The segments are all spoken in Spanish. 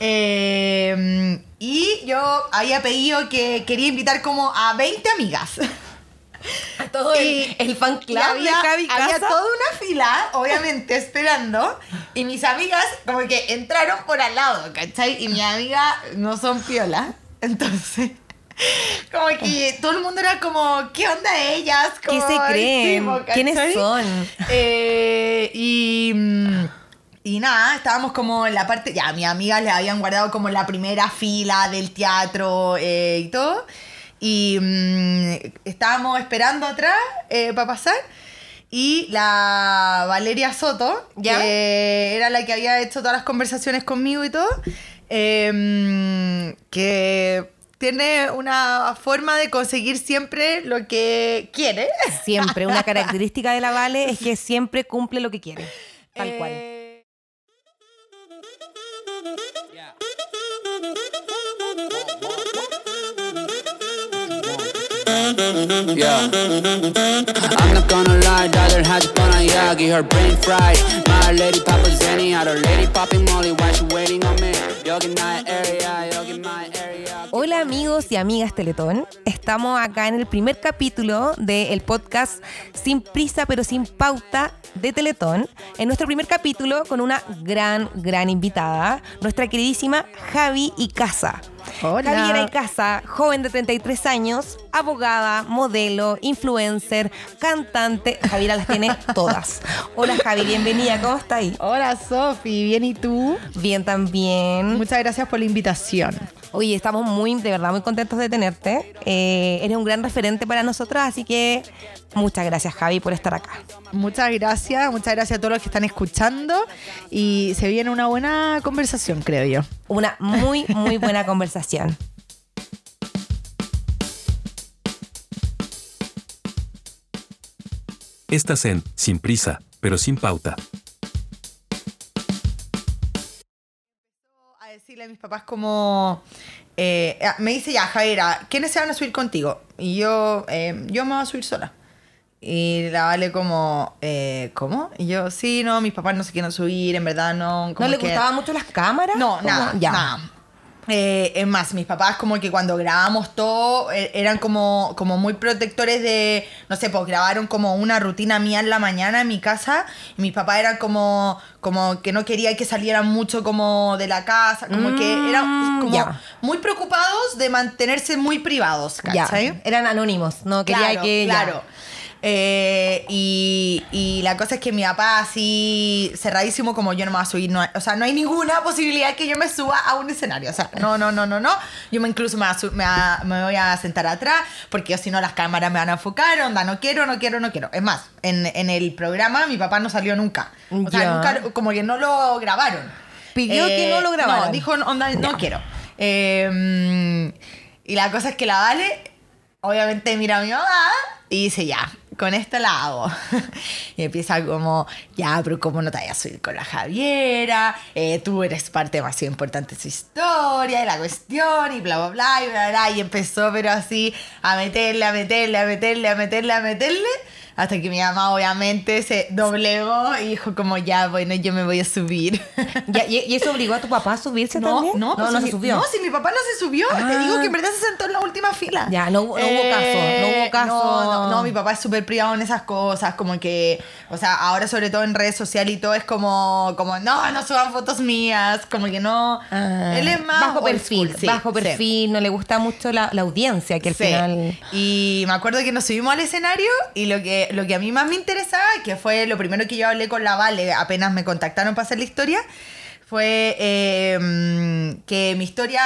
Eh, y yo había pedido que quería invitar como a 20 amigas. Todo el, Y- el fan club había, de había toda una fila, obviamente, esperando. Y mis amigas como que entraron por al lado, ¿cachai? Y mi amiga no son piola. Entonces, como que todo el mundo era como, ¿qué onda ellas? ¿Qué Como, se "Ay, creen? sí, po", ¿Quiénes son? Eh, y, mm, y nada, estábamos como en la parte, ya, mis amigas le habían guardado como la primera fila del teatro eh, y todo. Y mm, estábamos esperando atrás para pasar. Y la Valeria Soto, ¿Ya? que era la que había hecho todas las conversaciones conmigo y todo, eh, que tiene una forma de conseguir siempre lo que quiere. Siempre, una característica de la Vale es que siempre cumple lo que quiere. Tal cual. I'm not gonna lie, her brain fried. My lady her lady popping. Hola amigos y amigas Teletón, estamos acá en el primer capítulo del podcast Sin prisa pero sin pauta de Teletón, en nuestro primer capítulo con una gran, gran invitada, nuestra queridísima Javi Icaza. Hola. Javiera Icaza, joven de 33 años, abogada, modelo, influencer, cantante, Javiera las tiene todas. Hola Javi, bienvenida, ¿cómo está ahí? Hola Sofi, bien y tú. Bien también. Muchas gracias por la invitación. Oye, estamos muy, de verdad, muy contentos de tenerte. Eh, eres un gran referente para nosotras, así que muchas gracias, Javi, por estar acá. Muchas gracias, muchas gracias a todos los que están escuchando y se viene una buena conversación, creo yo. Una muy, muy buena conversación. Estás en Sin prisa, pero sin pauta. A decirle a mis papás como... eh, ah, me dice ya, Javiera, ¿quiénes se van a subir contigo? Y yo, eh, yo me voy a subir sola. Y la vale como, eh, ¿cómo? Y yo, sí, no, mis papás no se quieren subir, en verdad no. ¿No como le que- gustaban mucho las cámaras? No, ¿Cómo? nada, Ya. nada. Eh, es más, mis papás como que cuando grabamos todo eh, eran como, como muy protectores de, no sé, pues grabaron como una rutina mía en la mañana en mi casa y mis papás eran como, como que no quería que salieran mucho como de la casa, como que eran Mm, como ya. muy preocupados de mantenerse muy privados, ¿cachai? eran anónimos, no quería Claro, que... ya. Eh, y, y la cosa es que mi papá así cerradísimo como yo no me voy a subir, no hay- o sea, no hay ninguna posibilidad que yo me suba a un escenario, o sea, no, no, no, no, no, yo me incluso me, voy a su- me, me voy a sentar atrás porque si no las cámaras me van a enfocar, onda, no quiero, no quiero, no quiero. Es más, en, en el programa mi papá no salió nunca, o sea, nunca, como que no lo grabaron. Eh, Pidió que no lo grabaran. No, dijo, onda, no quiero. Eh, y la cosa es que la Vale, obviamente mira a mi mamá y dice, ya, con esto la hago. y empieza como, ya, pero ¿cómo no te vayas a subir con la Javiera? Eh, tú eres parte demasiado importante de su historia y la cuestión y bla, bla, bla, y bla, bla. Y empezó, pero así, a meterle, a meterle, a meterle, a meterle, a meterle. Hasta que mi mamá obviamente se doblegó y dijo como, ya, bueno, yo me voy a subir. ¿y, eso obligó a tu papá a subirse No, también? no, no, pues no si se subió. No, si mi papá no se subió. Ah. Te digo que en verdad se sentó en la última fila. Eh, Ya, no hubo- no hubo caso, no hubo caso. No, no, no, mi papá es súper privado en esas cosas. Como que, o sea, ahora sobre todo en redes sociales y todo es como, como no, no suban fotos mías. Como que no. Ah, Él es más. bajo perfil, school, sí, bajo sí. perfil, no le gusta mucho la, la audiencia, que al Sí. final... Y me acuerdo que nos subimos al escenario y lo que, lo que a mí más me interesaba, que fue lo primero que yo hablé con la Vale apenas me contactaron para hacer la historia, fue mm, que mi historia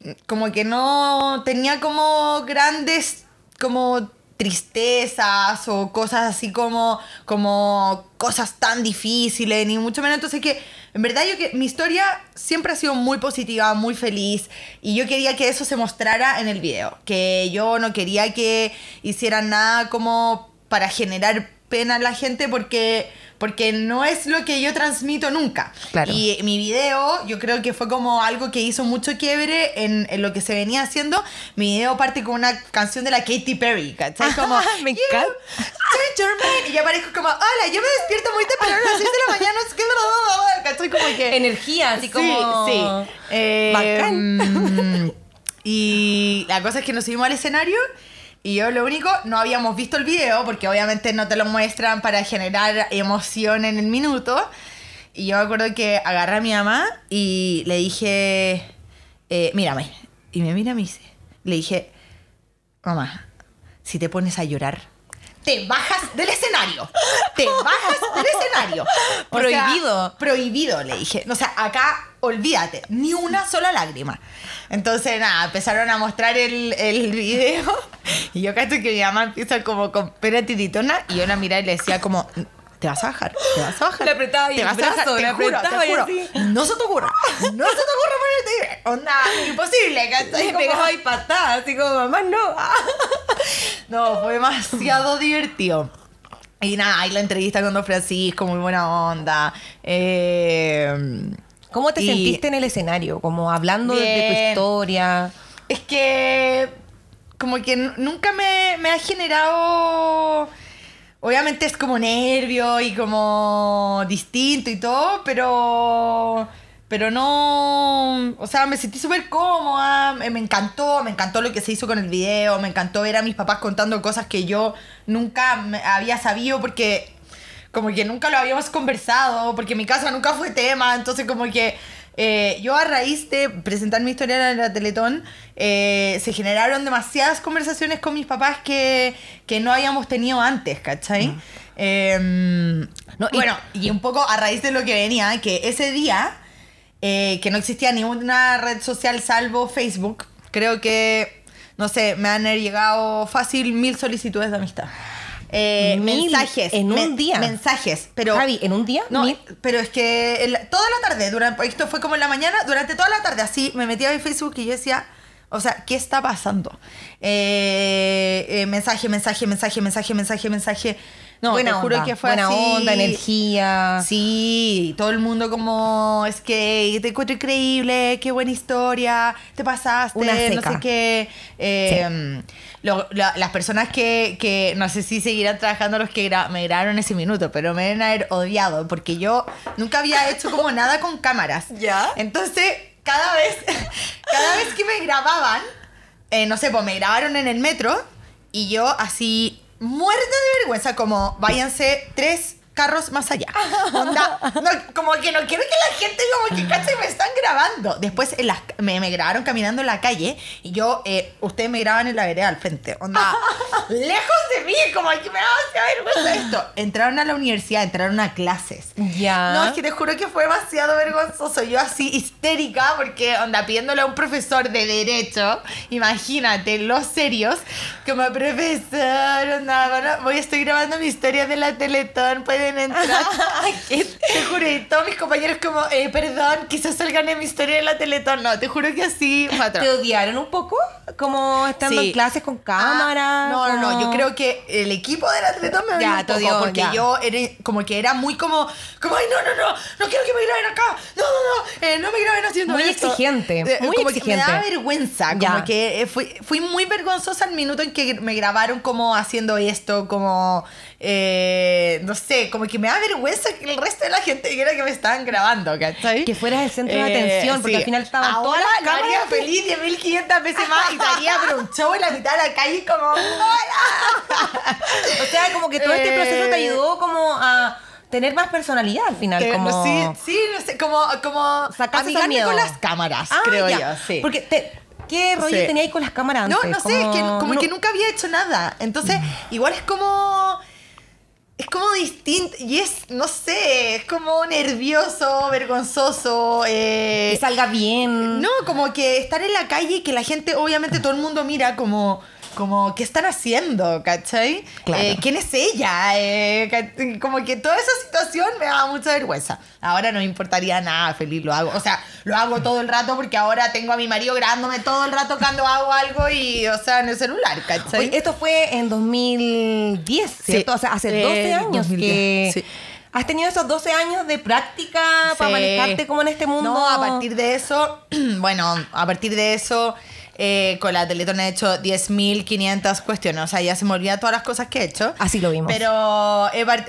mm, como que no tenía como grandes como tristezas o cosas así como como cosas tan difíciles ni mucho menos. Entonces que en verdad yo que mi historia siempre ha sido muy positiva muy feliz y yo quería que eso se mostrara en el video que yo no quería que hicieran nada como para generar pena en la gente porque porque no es lo que yo transmito nunca. Claro. Y mi video, yo creo que fue como algo que hizo mucho quiebre en, en lo que se venía haciendo. Mi video parte con una canción de la Katy Perry, ¿cachai? Como, Me "You encanta. your mind". Y yo aparezco como, hola, yo me despierto muy temprano a las 6 de la mañana, es que... ¿cachai? Como que... Energía, así como. Sí, sí. Eh, Bacán. mm, y la cosa es que nos subimos al escenario y yo lo único, no habíamos visto el video porque obviamente no te lo muestran para generar emoción en el minuto. Y yo me acuerdo que agarré a mi mamá y le dije, eh, mírame. Y me mira y me dice, le dije, mamá, si te pones a llorar, te bajas del escenario. Te bajas del escenario. O sea, Prohibido. prohibido, le dije. O sea, acá olvídate, ni una sola lágrima. Entonces, nada, empezaron a mostrar el, el video. Y yo cacho que mi mamá empieza como con pena tiritona. Y yo la miraba y le decía como... Te vas a bajar, te vas a bajar. Le apretaba ahí te el vas a bajar, brazo, te le juro, te y juro. No se te ocurra, no se te ocurra ponerte. Onda, imposible, ¿cachai? Y pegaba ahí patadas, así como, mamá, no. no, fue demasiado divertido. Y nada, y la entrevista con Don Francisco, muy buena onda. Eh, ¿Cómo te y- sentiste en el escenario? Como hablando de- de tu historia. Es que como que nunca me, me ha generado... Obviamente es como nervio y como distinto y todo, pero... Pero no... O sea, me sentí súper cómoda, me, encantó, me encantó lo que se hizo con el video, me encantó ver a mis papás contando cosas que yo nunca había sabido porque como que nunca lo habíamos conversado, porque mi casa nunca fue tema, entonces como que eh, yo a raíz de presentar mi historia en la Teletón, eh, se generaron demasiadas conversaciones con mis papás que, que no habíamos tenido antes, ¿cachai? Eh, No, y- bueno, y un poco a raíz de lo que venía, que ese día, eh, que no existía ninguna red social salvo Facebook, creo que, no sé, me han llegado fácil mil solicitudes de amistad. Eh, mensajes. en un día. Mensajes, pero... Javi, ¿en un día? No, Mil. pero es que el- toda la tarde, durante, esto fue como en la mañana, durante toda la tarde así me metía en Facebook y yo decía, o sea, ¿qué está pasando? Eh, eh, mensaje, mensaje, mensaje, mensaje, mensaje, mensaje. No, buena te juro onda, que fue buena así. onda, energía. Sí, todo el mundo como, es que te encuentro increíble, qué buena historia, te pasaste, Una no sé qué. Eh, lo- la- las personas que, que no sé si seguirán trabajando los que gra- me grabaron ese minuto, pero me deben haber odiado porque yo nunca había hecho como nada con cámaras. ¿Ya? Entonces, cada vez, cada vez que me grababan, eh, no sé, pues me grabaron en el metro y yo así muerta de vergüenza, como váyanse tres carros más allá. Onda, no, como que no quiero que la gente como que cache me están grabando. Después en las- me, me grabaron caminando en la calle y yo, eh, ustedes me graban en la vereda al frente. Onda, lejos de mí, como que me da vergüenza esto. Entraron a la universidad, entraron a clases. Ya. No, es que te juro que fue demasiado vergonzoso. Yo así histérica porque, onda, pidiéndole a un profesor de derecho, imagínate, los serios, como profesor, onda, bueno, voy, estoy grabando mi historia de la Teletón, pueden entrar. te juro, y todos mis compañeros como, eh, perdón, quizás salgan en mi historia de la Teletón. No, te juro que así, ¿Te odiaron un poco? Como estando Sí. en clases con cámara. Ah, no, no, no, yo creo que el equipo de la Teletón me odió Ya, un te poco, odió, porque ya. yo era, como que era muy como, como, ay, no, no, no, no quiero que me graben acá, no, no, no, eh, no me graben haciendo Muy esto. exigente, Eh, muy como que me exigente. daba vergüenza, Ya. como que eh, fui, fui muy vergonzosa al minuto en que me grabaron como haciendo esto, como, eh, no sé, como que me da vergüenza que el resto de la gente dijera que me estaban grabando, ¿cachai? Que fueras el centro de Eh, atención, porque sí. al final estaban Ahora todas las lo haría cámaras. feliz 10.500 veces más y daría pero un show en la mitad de la calle como ¡Hola! O sea, como que todo este Eh, proceso te ayudó como a tener más personalidad al final. Que, como... no, sí, sí, no sé, como, como Sacarse con las cámaras, Ah, creo ya. yo, sí. Porque te- ¿qué rollo Sí. tenía ahí con las cámaras no, antes? no sé, es que como no- que nunca había hecho nada. Entonces, igual es como... Es como distinto, y es, no sé, es como nervioso, vergonzoso. eh, Que salga bien. No, como que estar en la calle y que la gente, obviamente todo el mundo mira como, como ¿qué están haciendo? ¿Cachai? Claro. Eh, ¿Quién es ella? Eh, como que toda esa situación me da mucha vergüenza. Ahora no me importaría nada, feliz lo hago. O sea, lo hago todo el rato porque ahora tengo a mi marido grabándome todo el rato cuando hago algo y, o sea, en el celular, ¿cachai? Oye, esto fue en 2010, ¿cierto? O sea, hace Eh, 12 años 2010, que sí. ¿Has tenido esos 12 años de práctica para Sí. manejarte como en este mundo? No, a partir de eso, bueno, a partir de eso, eh, con la Teletón he hecho 10.500 cuestiones. O sea, ya se me olvidan todas las cosas que he hecho. Así lo vimos. Pero,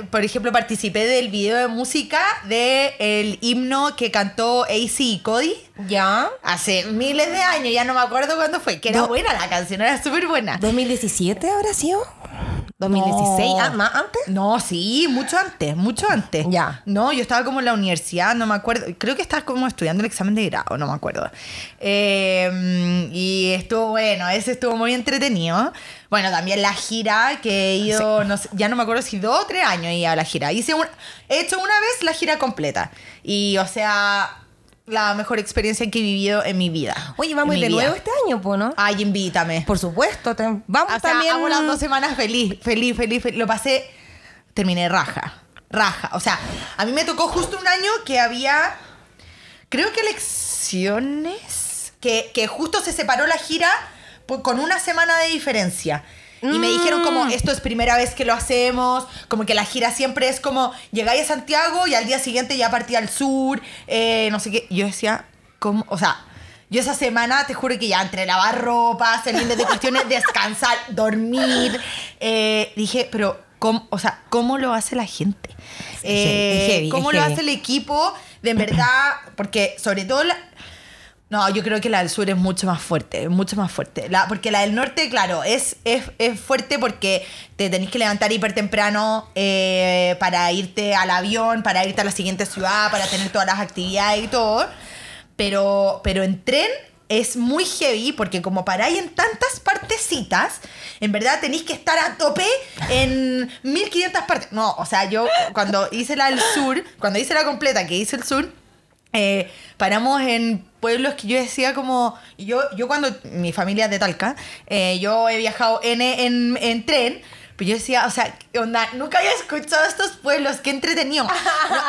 por ejemplo, participé del video de música del himno que cantó AC y Cody. ¿Ya? Hace miles de años, ya no me acuerdo cuándo fue, que era Do- buena la canción, era súper buena. ¿2017 habrá sido? ¿2016? No. Ah, ¿Más antes? No, sí, mucho antes, mucho antes. Ya. No, yo estaba como en la universidad, no me acuerdo. Creo que estaba como estudiando el examen de grado, no me acuerdo. Eh, y estuvo bueno, ese estuvo muy entretenido. Bueno, también la gira que he ido, no sé, ya no me acuerdo si dos o tres años he ido a la gira. Hice un- he hecho una vez la gira completa. Y, o sea, la mejor experiencia que he vivido en mi vida. Oye, vamos de vida. nuevo este año, po, ¿no? Ay, invítame. Por supuesto. te- Vamos O sea, también. hago las dos semanas feliz, feliz, feliz, feliz. Lo pasé, terminé raja, raja. O sea, a mí me tocó justo un año que había, creo que elecciones, que, que justo se separó la gira por- con una semana de diferencia. Y me dijeron como, esto es primera vez que lo hacemos, como que la gira siempre es como, llegáis a Santiago y al día siguiente ya partí al sur, eh, no sé qué. Yo decía, ¿cómo? O sea, yo esa semana, te juro que ya entre lavar ropa, miles de cuestiones, descansar, dormir, eh, dije, pero, ¿cómo, o sea, ¿cómo lo hace la gente? Eh, heavy, ¿Cómo lo heavy. hace el equipo? De en verdad, porque sobre todo la- no, yo creo que la del sur es mucho más fuerte, mucho más fuerte. La, porque la del norte, claro, es, es, es fuerte porque te tenés que levantar hiper temprano eh, para irte al avión, para irte a la siguiente ciudad, para tener todas las actividades y todo. Pero, pero en tren es muy heavy porque como paráis en tantas partecitas, en verdad tenéis que estar a tope en 1500 partes. No, o sea, yo cuando hice la del sur, cuando hice la completa que hice el sur, eh, paramos en pueblos que yo decía como yo yo cuando mi familia es de Talca eh, yo he viajado en, en, en tren pero yo decía o sea ¿qué onda nunca había escuchado estos pueblos qué entretenido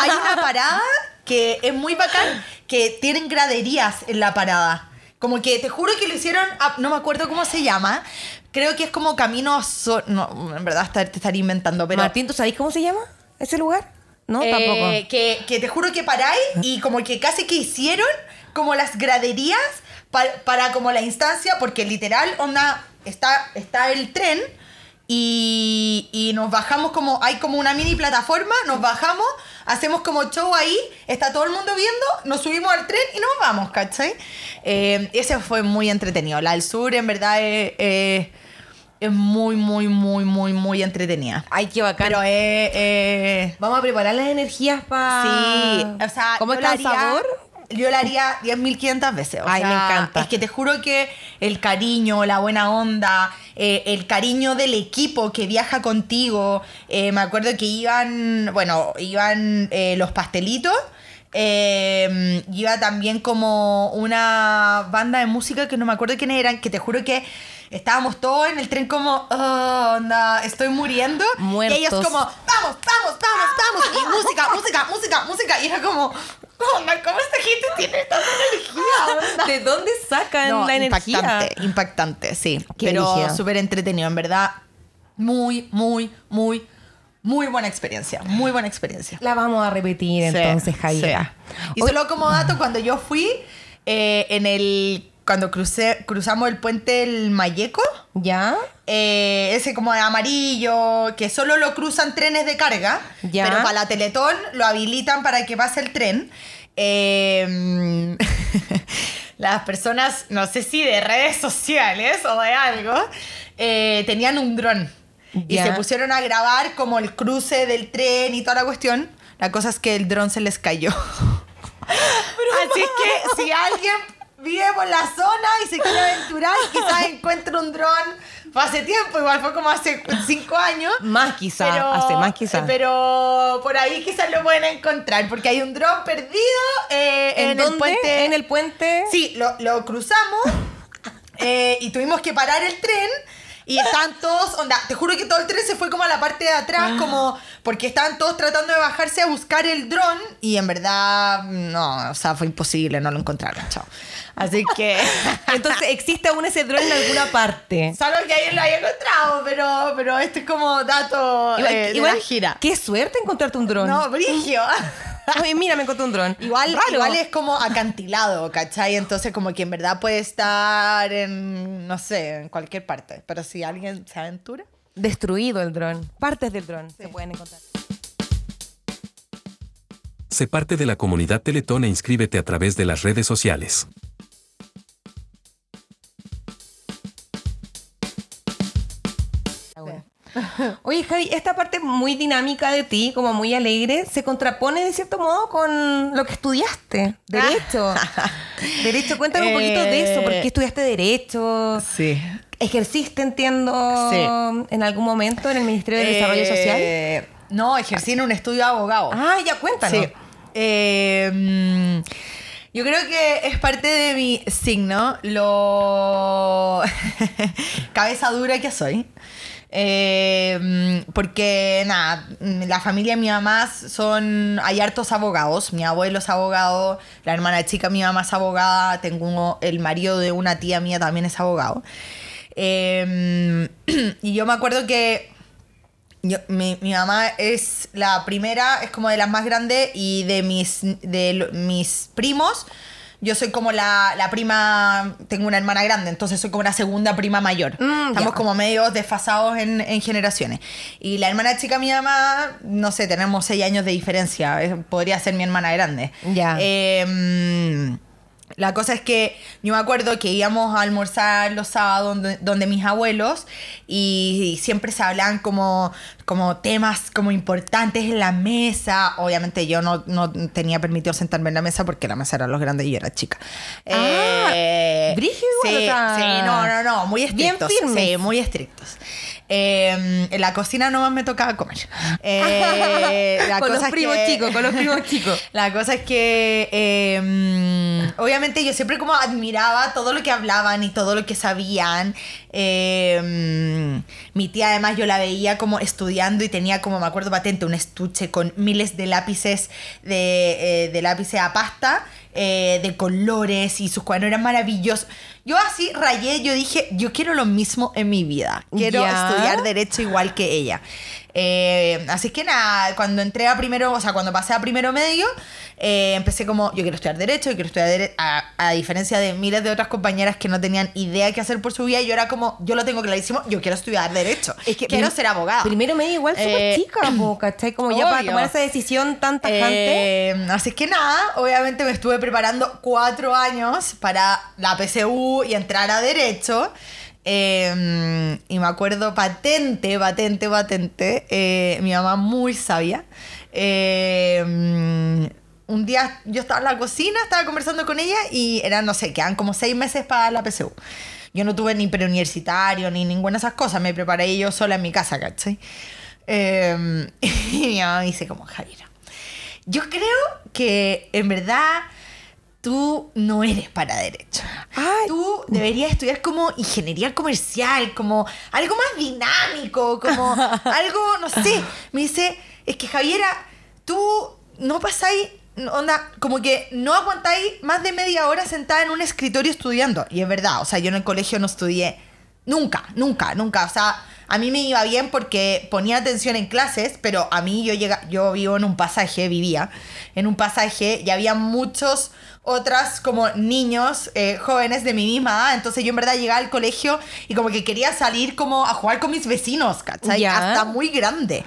hay una parada que es muy bacán que tienen graderías en la parada como que te juro que lo hicieron a- no me acuerdo cómo se llama creo que es como camino so- no en verdad te estaría inventando pero Martín, ¿tú sabés cómo se llama ese lugar? No, eh, tampoco. Que, que te juro que paráis y como que casi que hicieron como las graderías pa- para como la instancia, porque literal, onda, está, está el tren y, y nos bajamos como, hay como una mini plataforma, nos bajamos, hacemos como show ahí, está todo el mundo viendo, nos subimos al tren y nos vamos, ¿cachai? Eh, ese fue muy entretenido. La del sur en verdad es, es- es muy, muy, muy, muy, muy entretenida. Ay, qué bacán. Pero es- Vamos a preparar las energías para. Sí, o sea, ¿Cómo está el sabor? Yo la haría 10.500 veces. o Ay, me encanta. Es que te juro que el cariño, la buena onda, eh, el cariño del equipo que viaja contigo. eh, me acuerdo que iban, bueno, iban eh, los pastelitos. iba también como una banda de música que no me acuerdo quiénes eran, que te juro que estábamos todos en el tren como, oh, onda, estoy muriendo. Muertos. Y ellos como, vamos, vamos, vamos, vamos. Y música, música, música, música. Y era como, onda, ¿cómo esta gente tiene tanta energía? onda?" ¿De dónde sacan No, la energía? impactante, impactante, sí. Qué Pero súper entretenido, en verdad. Muy, muy, muy, muy buena experiencia. Muy buena experiencia. La vamos a repetir Sí, entonces, Javiera. sí. Y solo como dato, cuando yo fui, eh, en el. Cuando crucé, cruzamos el puente del Mayeco, ¿Ya? eh, ese como de amarillo, que solo lo cruzan trenes de carga, Ya. pero para la Teletón lo habilitan para que pase el tren. Eh, las personas, no sé si de redes sociales o de algo, eh, tenían un dron. Y se pusieron a grabar como el cruce del tren y toda la cuestión. La cosa es que el dron se les cayó. Así que si alguien vive por la zona y se quiere aventurar, quizás encuentre un dron. Fue hace tiempo, igual fue como hace cinco años. Más quizá, Pero, hace más quizá. Pero por ahí quizás lo pueden encontrar, porque hay un dron perdido eh, ¿En, en, dónde? el puente. ¿En el puente? Sí, lo, lo cruzamos eh, y tuvimos que parar el tren. Y estaban todos, onda, te juro que todo el tren se fue como a la parte de atrás, Ah. como porque estaban todos tratando de bajarse a buscar el dron y en verdad, no, o sea, fue imposible, no lo encontraron, chao. Así que, Entonces, ¿existe aún ese dron en alguna parte? salvo que alguien lo haya encontrado, pero, pero este es como dato Igual, eh, de igual, la gira. qué suerte encontrarte un dron. No, brigio. Oye, mira, me encontré un dron. Igual, Raro. igual es como acantilado, ¿cachai? Entonces como que en verdad puede estar en, no sé, en cualquier parte. Pero si alguien se aventura. Destruido el dron. Partes del dron se pueden encontrar. Sé parte de la comunidad Teletón e inscríbete a través de las redes sociales. Oye, Javi, esta parte muy dinámica de ti, como muy alegre, se contrapone de cierto modo con lo que estudiaste. Derecho. Derecho, cuéntame un poquito de eso. ¿Por qué Eh, estudiaste Derecho? Sí. ¿Ejerciste, entiendo, Sí. en algún momento en el Ministerio de Desarrollo Social? Eh, No, ejercí en un estudio de abogado. Ah, ya cuéntanos. Sí. Eh, mm, yo creo que es parte de mi signo, lo cabeza dura que soy. Eh, porque nada, la familia de mi mamá son, hay hartos abogados, mi abuelo es abogado, la hermana chica mi mamá es abogada, tengo el marido de una tía mía también es abogado. Eh, y yo me acuerdo que yo- mi, mi mamá es la primera, es como de las más grandes y de mis, de mis primos, yo soy como la, la prima, tengo una hermana grande, entonces soy como la segunda prima mayor. Mm, Estamos como medio desfasados en, en generaciones. Y la hermana chica mi mamá, no sé, tenemos seis años de diferencia, podría ser mi hermana grande. Ya. Eh, mm, la cosa es que yo me acuerdo que íbamos a almorzar los sábados donde, donde mis abuelos y, siempre se hablaban como, como temas como importantes en la mesa. Obviamente yo no, no tenía permitido sentarme en la mesa porque la mesa era los grandes y yo era chica. Ah, brígido igual, sí, no, no, no, muy bien estrictos. firmes. Sí, muy estrictos. Eh, en la cocina nomás me tocaba comer. Eh, la con los cosa primos que- chicos, con los primos chicos. la cosa es que eh, obviamente yo siempre como admiraba todo lo que hablaban y todo lo que sabían. Mm, mi tía además yo la veía como estudiando y tenía como, me acuerdo patente, un estuche con miles de lápices de, eh, de lápices a pasta, eh, de colores y sus cuadernos eran maravillosos. Yo así rayé, yo dije, yo quiero lo mismo en mi vida. Quiero estudiar derecho igual que ella. Eh, así que nada, cuando entré a primero, o sea, cuando pasé a primero medio, eh, empecé como, yo quiero estudiar derecho, yo quiero estudiar derecho, a, a diferencia de miles de otras compañeras que no tenían idea qué hacer por su vida, yo era como, yo lo tengo clarísimo, yo quiero estudiar derecho, Es que quiero ser abogada. Primero medio igual súper Eh, chica, po, ¿cachai? Como ya para obvio. tomar esa decisión tan tajante. Eh, así que nada, obviamente me estuve preparando cuatro años para la PSU y entrar a Derecho. Eh, y me acuerdo patente, patente, patente. eh, mi mamá muy sabia. eh, un día yo estaba en la cocina, estaba conversando con ella y eran, no sé, quedan como seis meses para la PSU. Yo no tuve ni preuniversitario ni ninguna de esas cosas, me preparé yo sola en mi casa, ¿cachai? Eh, y mi mamá me dice como, Javiera, yo creo que en verdad tú no eres para derecho. Ay. Tú deberías estudiar como ingeniería comercial, como algo más dinámico, como algo, no sé. Me dice, es que Javiera, tú no pasáis, onda, como que no aguantáis más de media hora sentada en un escritorio estudiando. Y es verdad, o sea, yo en el colegio no estudié nunca, nunca, nunca. O sea, a mí me iba bien porque ponía atención en clases, pero a mí yo llega, yo vivo en un pasaje, vivía en un pasaje y había muchos otras como niños eh, jóvenes de mi misma edad, entonces yo en verdad llegaba al colegio y como que quería salir como a jugar con mis vecinos, ¿cachai? Ya. Hasta muy grande.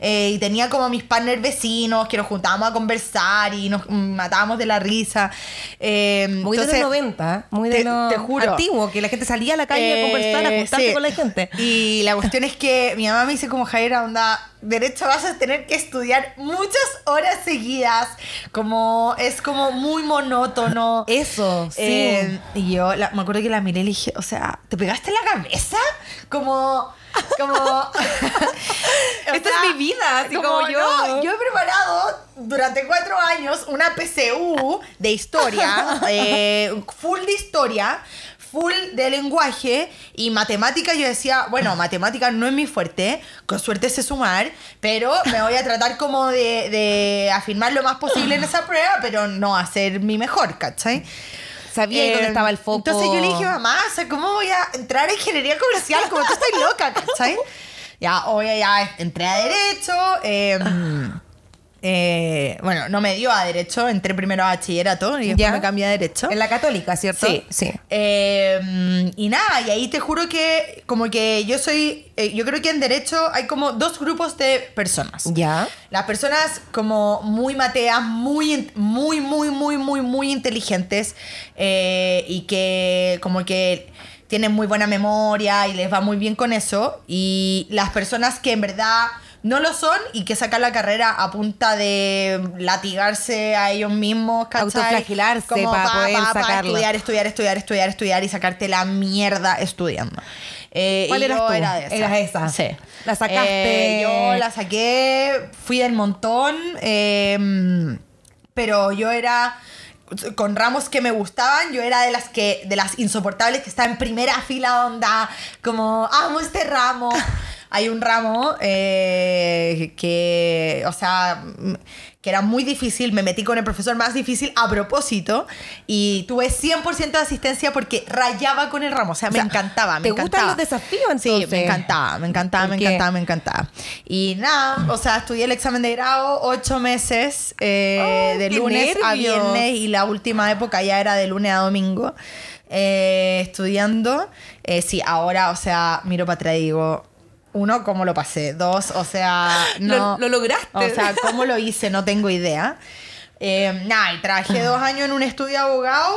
Eh, y tenía como mis partners vecinos que nos juntábamos a conversar y nos mm, matábamos de la risa. Eh, Muy de entonces- los 90, muy de te- lo te juro. antiguo, que la gente salía a la calle a conversar, a Eh, juntarse sí. con la gente. Y la cuestión es que mi mamá me dice como Jaira, onda, derecho vas a tener que estudiar muchas horas seguidas, como es como muy monótono. Eso, sí. Eh, y yo la- me acuerdo que la miré y le dije, o sea, ¿te pegaste en la cabeza? Como, como... Esta es mi vida, así como yo. no, yo he preparado durante cuatro años una PCU de historia, eh, full de historia, full de lenguaje y matemática yo decía, bueno, matemática no es mi fuerte, con suerte sé sumar, pero me voy a tratar como de, de afirmar lo más posible en esa prueba, pero no hacer mi mejor, ¿cachai? Sabía Eh, dónde estaba el foco. Entonces yo le dije, mamá, o sea, ¿cómo voy a entrar a ingeniería comercial? Como tú estás loca, ¿cachai? Ya, obvio, ya entré a Derecho. eh, eh, bueno, no me dio a Derecho, entré primero a Bachillerato y después Ya. me cambié a Derecho. En la católica, ¿cierto? Sí. Sí. Eh, y nada, y ahí te juro que como que yo soy, eh, yo creo que en derecho hay como dos grupos de personas. Ya. Las personas como muy mateas, muy, muy, muy, muy, muy, muy inteligentes eh, y que como que tienen muy buena memoria y les va muy bien con eso. Y las personas que en verdad no lo son y que sacan la carrera a punta de latigarse a ellos mismos, ¿cachai? Autoflagelarse Como para pa, poder pa, pa, sacarlo. estudiar, estudiar, estudiar, estudiar, estudiar y sacarte la mierda estudiando. Eh, ¿Cuál y eras yo tú? Era de esas. Eras esa. Sí. La sacaste. Eh, yo la saqué, fui del montón, eh, pero yo era con ramos que me gustaban, yo era de las que de las insoportables que está en primera fila onda, como amo este ramo. Hay un ramo eh, que, o sea, que era muy difícil, me metí con el profesor más difícil a propósito y tuve 100% de asistencia porque rayaba con el ramo, o sea, me sea, encantaba, me ¿te gustan los desafíos, Sí, entonces? me encantaba, me encantaba, me encantaba, me encantaba. Y nada, o sea, estudié el examen de grado ocho meses, eh, ¡Oh, de lunes a viernes y la última época ya era de lunes a domingo, eh, estudiando. Eh, sí, ahora, o sea, miro para atrás y digo, uno, ¿cómo lo pasé? Dos, o sea, no. Lo- lo lograste. O sea, ¿cómo lo hice? No tengo idea. Eh, nada, y trabajé dos años en un estudio de abogado.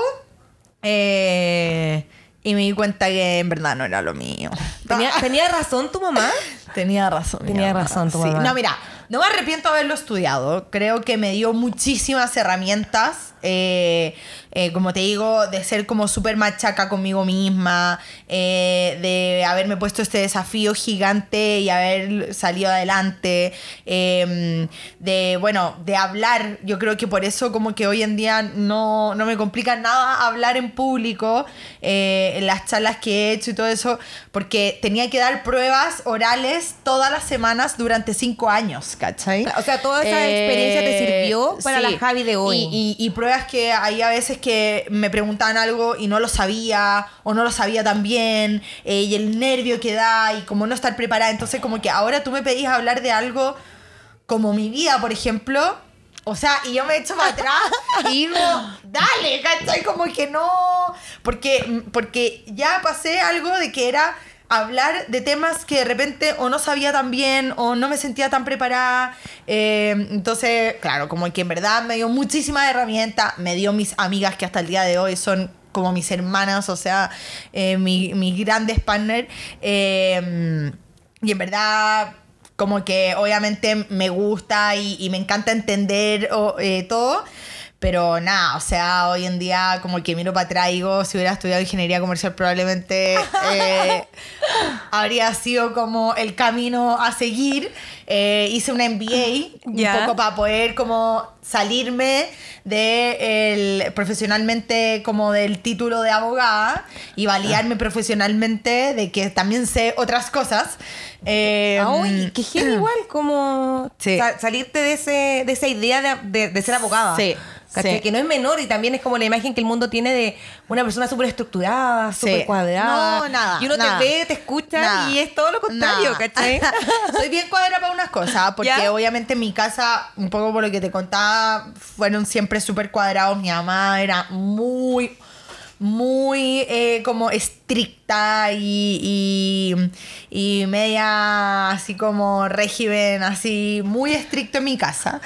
eh, y me di cuenta que en verdad no era lo mío. ¿Tenía, tenía razón tu mamá? Tenía razón. Tenía razón tu Sí. mamá. No, mira, no me arrepiento de haberlo estudiado. Creo que me dio muchísimas herramientas. eh, eh, como te digo, de ser como súper machaca conmigo misma, eh, de haberme puesto este desafío gigante y haber salido adelante, eh, de, bueno, de hablar. Yo creo que por eso como que hoy en día no, no me complica nada hablar en público, eh, en las charlas que he hecho y todo eso, porque tenía que dar pruebas orales todas las semanas durante cinco años, ¿cachai? O sea, toda esa experiencia te sirvió para la Javi de hoy. Y, y- y pruebas que hay a veces que me preguntaban algo y no lo sabía, o no lo sabía tan bien, eh, y el nervio que da, y como no estar preparada. Entonces, como que ahora tú me pedís hablar de algo como mi vida, por ejemplo. O sea, y yo me echo para atrás y digo, dale, ¿cachai? Como que no. Porque, porque ya pasé algo de que era hablar de temas que de repente o no sabía tan bien o no me sentía tan preparada. Eh, entonces, claro, como que en verdad me dio muchísimas herramientas, me dio mis amigas que hasta el día de hoy son como mis hermanas, o sea, eh, mi- mis grandes partners. Eh, y en verdad, como que obviamente me gusta y, me encanta entender todo. Pero nada, o sea, hoy en día como que miro para atrás digo, si hubiera estudiado ingeniería comercial probablemente eh, habría sido como el camino a seguir. Eh, hice una MBA Ya. un poco para poder como salirme de el, profesionalmente como del título de abogada y validarme profesionalmente de que también sé otras cosas. Eh, Ay, qué genial igual, como Sí. sa- salirte de, ese, de esa idea de, de- de ser abogada. Sí, sí. Que no es menor y también es como la imagen que el mundo tiene de una persona súper estructurada, Sí. súper cuadrada. No, nada, Y uno nada. te ve, te escucha Nada. y es todo lo contrario. ¿cachai? Soy bien cuadrada para unas cosas, porque ¿Ya? obviamente en mi casa, un poco por lo que te contaba, fueron siempre súper cuadrados. Mi mamá era muy, muy eh, como estricta y, y, y media así como régimen, así muy estricto en mi casa.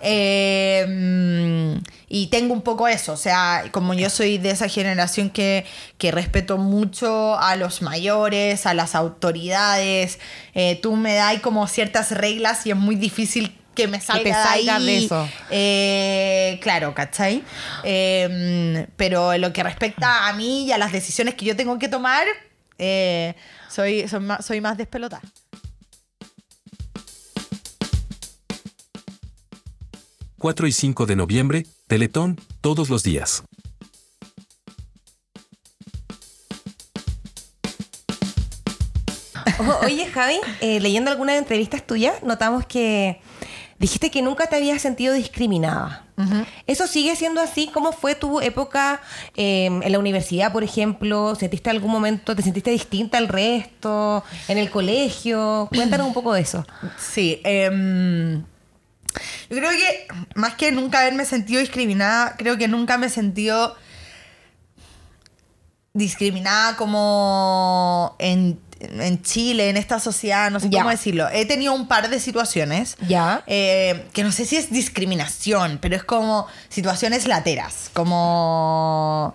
Eh, y tengo un poco eso, o sea, como yo soy de esa generación que, que respeto mucho a los mayores, a las autoridades, eh, tú me das como ciertas reglas y es muy difícil que me salga, te de salgas ahí. de eso. Eh, claro, ¿cachai? Eh, pero en lo que respecta a mí y a las decisiones que yo tengo que tomar, eh, soy, soy, más, soy más despelotada. ...4 y 5 de noviembre, Teletón, todos los días. Oye, Javi, eh, leyendo algunas entrevistas tuyas, notamos que dijiste que nunca te habías sentido discriminada. ¿Eso sigue siendo así? ¿Cómo fue tu época em, en la universidad, por ejemplo? ¿Sentiste algún momento, te sentiste distinta al resto? ¿En el colegio? Cuéntanos un poco de eso. Sí. Em, yo creo que más que nunca haberme sentido discriminada, creo que nunca me he sentido discriminada como en, en Chile, en esta sociedad, no sé cómo decirlo. He tenido un par de situaciones Ya. eh, que no sé si es discriminación, pero es como situaciones lateras, como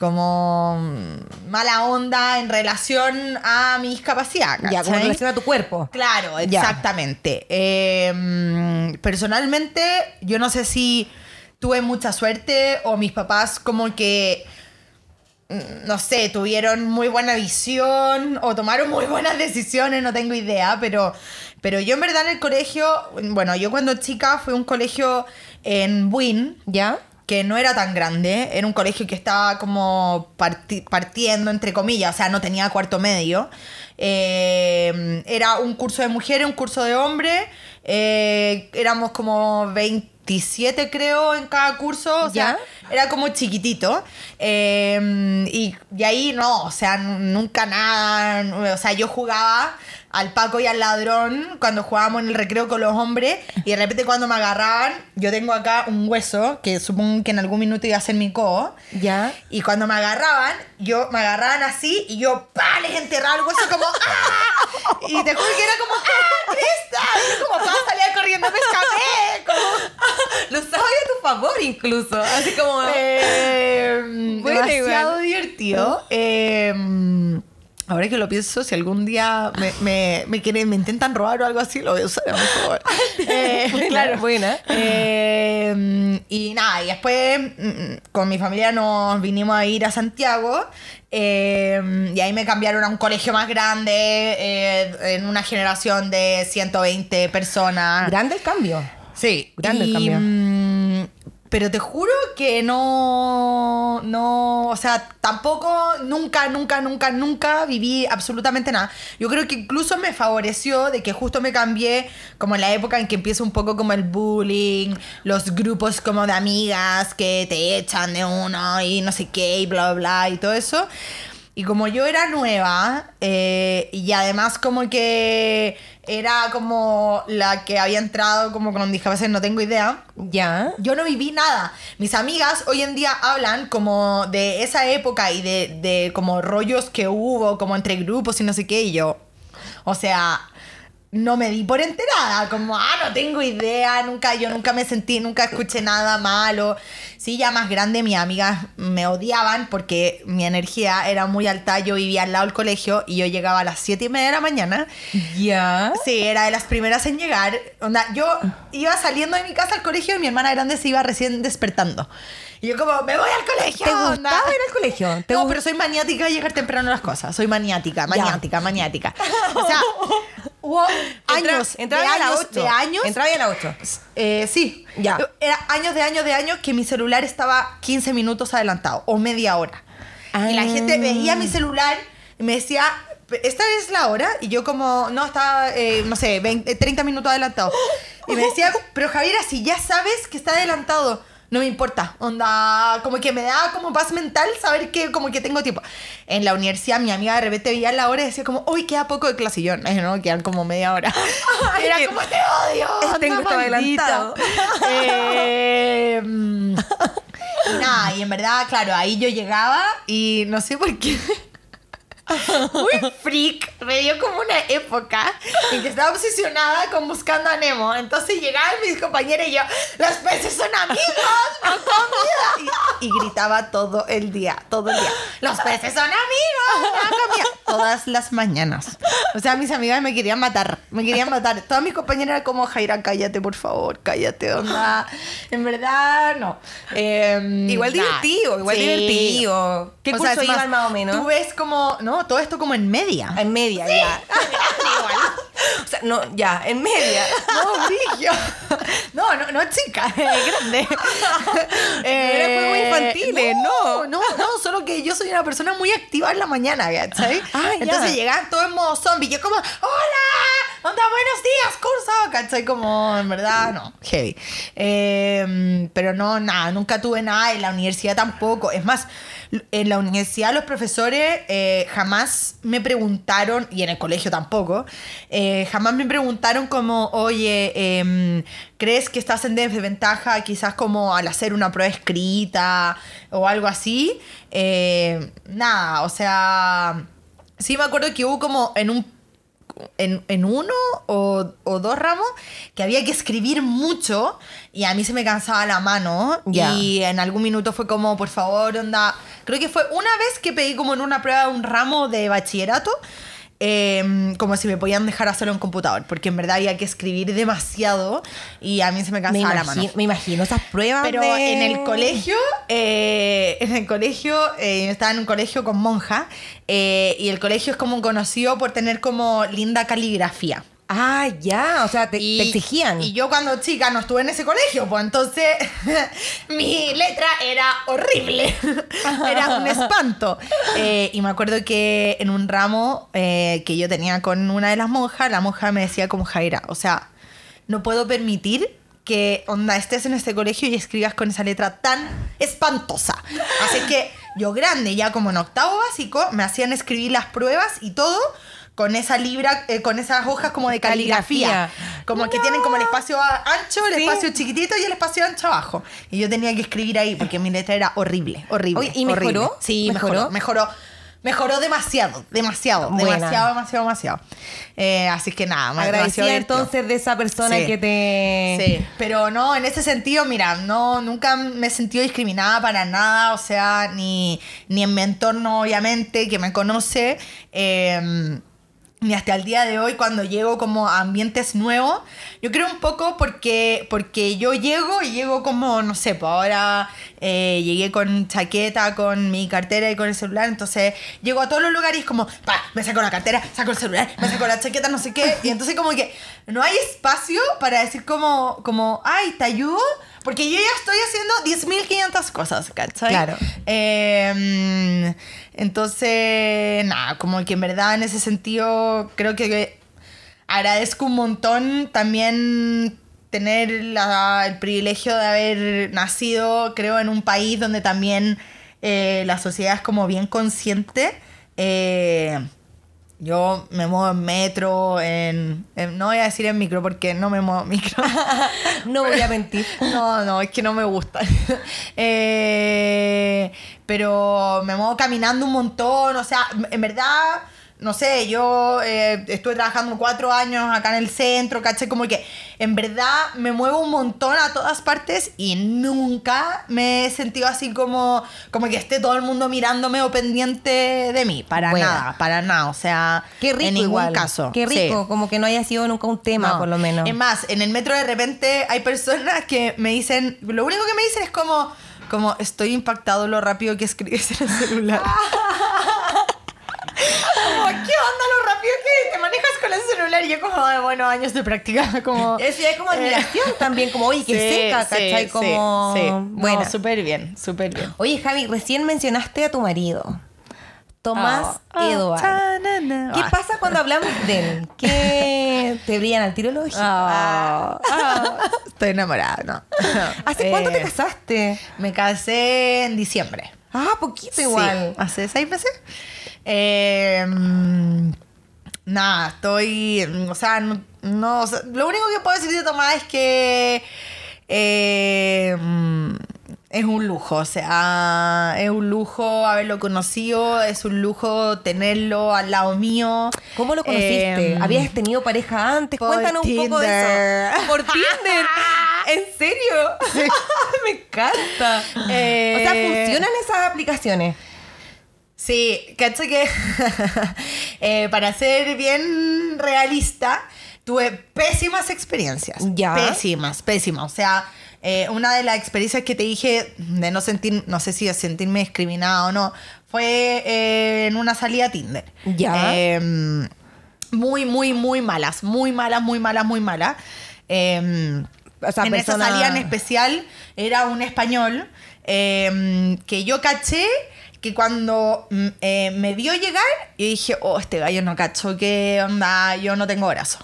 como mm, mala onda en relación a mi discapacidad. Ya, como en relación a tu cuerpo. Claro, exactamente. Eh, mm, personalmente, yo no sé si tuve mucha suerte o mis papás como que, mm, no sé, tuvieron muy buena visión o tomaron muy buenas decisiones, no tengo idea, pero, pero yo en verdad en el colegio, bueno, yo cuando chica fui a un colegio en Buin, ¿Ya? Que no era tan grande, era un colegio que estaba como parti- partiendo, entre comillas, o sea, no tenía cuarto medio. Eh, era un curso de mujeres, un curso de hombres, eh, éramos como 27 creo en cada curso, o sea, era como chiquitito. Eh, y, y ahí no, o sea, nunca nada, o sea, yo jugaba al Paco y al ladrón cuando jugábamos en el recreo con los hombres y de repente cuando me agarraban, yo tengo acá un hueso que supongo que en algún minuto iba a ser mi codo. ¿Ya? Y cuando me agarraban, yo me agarraban así y yo ¡pa! les enterraba el hueso como ¡ah! Y te juro que era como ¡ah! Yo como ¡pa! salía corriendo, me escapé. Como, Lo sabes a tu favor incluso. Así como... eh, Bueno, demasiado igual. divertido. Eh, ahora que lo pienso, si algún día me, me, me quieren, me intentan robar o algo así, lo voy a usar, favor. Eh, Buena, buena. Eh, y nada, y después mm, con mi familia nos vinimos a ir a Santiago. eh, y ahí me cambiaron a un colegio más grande, eh, en una generación de 120 personas. Grande el cambio. Sí, Grande el cambio. Pero te juro que no, no, o sea, tampoco, nunca, nunca, nunca, nunca viví absolutamente nada. Yo creo que incluso me favoreció de que justo me cambié como en la época en que empieza un poco como el bullying, los grupos como de amigas que te echan de uno y no sé qué y bla, bla y todo eso. Y como yo era nueva, eh, y además como que era como la que había entrado como con discapacidad, no tengo idea, ¿Ya? yo no viví nada. Mis amigas hoy en día hablan como de esa época y de, de como rollos que hubo como entre grupos y no sé qué, y yo, o sea, no me di por enterada, como, ah, no tengo idea, nunca, yo nunca me sentí, nunca escuché nada malo. Sí, ya más grande, mis amigas me odiaban porque mi energía era muy alta, yo vivía al lado del colegio y yo llegaba a las 7 y media de la mañana. ¿Ya? Sí, era de las primeras en llegar. Onda, yo iba saliendo de mi casa al colegio y mi hermana grande se iba recién despertando. Y yo como, me voy al colegio. ¿Te onda. gustaba ir al colegio? ¿Te No, pero soy maniática de llegar temprano a las cosas. Soy maniática, maniática, maniática. O sea, hubo años, Entraba de a las años, 8. de años. Entraba a las 8. Eh, sí. Ya. Era años de años de años que mi celular estaba 15 minutos adelantado o media hora. Y la Ah. gente veía mi celular y me decía, ¿esta es la hora? Y yo como, no, estaba, eh, no sé, 20, 30 minutos adelantado. Y me decía, pero Javiera, si ya sabes que está adelantado, no me importa. Onda, como que me da como paz mental saber que como que tengo tiempo. En la universidad mi amiga de repente veía la hora y decía como, uy, queda poco de clase. Y yo, "Ay, no, quedan como media hora. Era que- como, te odio. Tengo esto maldita". adelantado. Eh, y nada, y en verdad, claro, ahí yo llegaba y no sé por qué. Muy freak, me dio como una época en que estaba obsesionada con buscando a Nemo. Entonces llegaban mis compañeras y yo, los peces son amigos, no comida. Y, y gritaba todo el día, todo el día, los peces son amigos, no comida. Todas las mañanas. O sea, mis amigas me querían matar, me querían matar. Todas mis compañeras eran como, Jaira, cállate, por favor, cállate, onda. En verdad, no. Eh, Igual nada. divertido, igual Sí. divertido. ¿Qué O curso sea, iban más o menos? Tú ves como, no, todo esto como en media. En media, ya. O sea, no, ya, en media. No, brillo. No, no, no, chica, es grande. era juegos infantiles, no, no, no, solo que yo soy una persona muy activa en la mañana, ¿cachai? Ah. Entonces llegaban todos en modo zombie. Yo como, ¡Hola! ¡Onda, buenos días, curso! ¿Cachai? Como, en verdad, no, heavy. Eh, pero no, nada, nunca tuve nada. En la universidad tampoco. Es más, en la universidad los profesores eh, jamás me preguntaron, y en el colegio tampoco, eh, jamás me preguntaron como, oye, em, ¿crees que estás en desventaja quizás como al hacer una prueba escrita o algo así? Eh, nada, o sea, sí me acuerdo que hubo como en un en, en uno o, o dos ramos que había que escribir mucho y a mí se me cansaba la mano. Y en algún minuto fue como, por favor, onda, creo que fue una vez que pedí como en una prueba un ramo de bachillerato, eh, como si me podían dejar hacerlo en computador, porque en verdad había que escribir demasiado y a mí se me Me cansaba la mano. me imagino esas pruebas. Pero de- en el colegio, eh, en el colegio, eh, yo estaba en un colegio con monja eh, y el colegio es como conocido por tener como linda caligrafía. Ah, ya, o sea, te, Y- te exigían. Y yo cuando chica no estuve en ese colegio, pues entonces mi letra era horrible. era un espanto. Eh, y me acuerdo que en un ramo eh, que yo tenía con una de las monjas, la monja me decía como Jaira, o sea, no puedo permitir que onda estés en este colegio y escribas con esa letra tan espantosa. Así que yo grande, ya como en octavo básico, me hacían escribir las pruebas y todo con esa libra, eh, con esas hojas como de caligrafía. Caligrafía. Como que tienen como el espacio ancho, el Sí. espacio chiquitito y el espacio ancho abajo. Y yo tenía que escribir ahí porque mi letra era horrible, horrible. Oye, ¿y mejoró? Sí, ¿Mejoró? mejoró. Mejoró. Demasiado, demasiado, Buena. demasiado, demasiado, demasiado. Eh, así que nada, demasiado divertido. entonces de esa persona Sí. que te. Sí, pero no, en ese sentido, mira, no, nunca me he sentido discriminada para nada, o sea, ni, ni en mi entorno, obviamente, que me conoce, eh, ni hasta el día de hoy cuando llego como a ambientes nuevos. Yo creo un poco porque, porque yo llego y llego como, no sé, pues ahora eh, llegué con chaqueta, con mi cartera y con el celular, entonces llego a todos los lugares y es como, pa, me saco la cartera, saco el celular, me saco la chaqueta, no sé qué, y entonces como que no hay espacio para decir como, como ay, ¿te ayudo? Porque yo ya estoy haciendo 10.500 cosas, ¿cachai? Claro. Eh, entonces, nada, como que en verdad en ese sentido creo que agradezco un montón también tener la- el privilegio de haber nacido, creo, en un país donde también eh, la sociedad es como bien consciente. Eh, yo me muevo en metro, en, en- No voy a decir en micro porque no me muevo en micro. No voy a mentir. No, no, es que no me gusta. Eh, pero me muevo caminando un montón, o sea, en verdad, no sé, yo eh, estuve trabajando cuatro años acá en el centro, ¿cachai? Como que en verdad me muevo un montón a todas partes y nunca me he sentido así como, como que esté todo el mundo mirándome o pendiente de mí, para nada, para nada, o sea, Qué rico en ningún igual. caso. Qué Sí. rico, como que no haya sido nunca un tema, No. por lo menos. Es más, en el metro de repente hay personas que me dicen, lo único que me dicen es como, como estoy impactado lo rápido que escribes en el celular. como, ¿qué onda lo rápido que te manejas con el celular? Y yo como, "Ay, bueno, años de práctica, como... Ya es como admiración también, como, oye, que Sí, seca, sí, ¿cachai? como. sí. Bueno. No, súper bien, súper bien. Oye, Javi, recién mencionaste a tu marido, Tomás Edward. chanana. ¿Qué pasa cuando hablamos de él? ¿Qué te brillan al tiro ojitos? Ah, estoy enamorada, no. ¿Hace cuánto te Eh, casaste? Me casé en diciembre. Ah, poquito Sí, igual. hace seis meses. Eh, nada, estoy. O sea, no, no, o sea, lo único que puedo decir de Tomás es que. eh, es un lujo, o sea, es un lujo haberlo conocido, es un lujo tenerlo al lado mío. ¿Cómo lo conociste? Eh, ¿Habías tenido pareja antes? Cuéntanos un poco de eso. Por Tinder. ¿En serio? Me encanta. Eh, O sea, ¿funcionan esas aplicaciones? Sí, cacho que eh, para ser bien realista, tuve pésimas experiencias. Ya. Pésimas, pésimas. O sea, eh, una de las experiencias que te dije de no sentir, no sé si de sentirme discriminada o no, fue eh, en una salida a Tinder. Ya. Eh, muy, muy, muy malas, muy malas, muy malas, muy malas. Eh, O sea, en persona- esa salida en especial era un español eh, que yo caché que cuando mm, eh, me vio llegar, yo dije, oh, este gallo no cacho, que onda, yo no tengo brazo.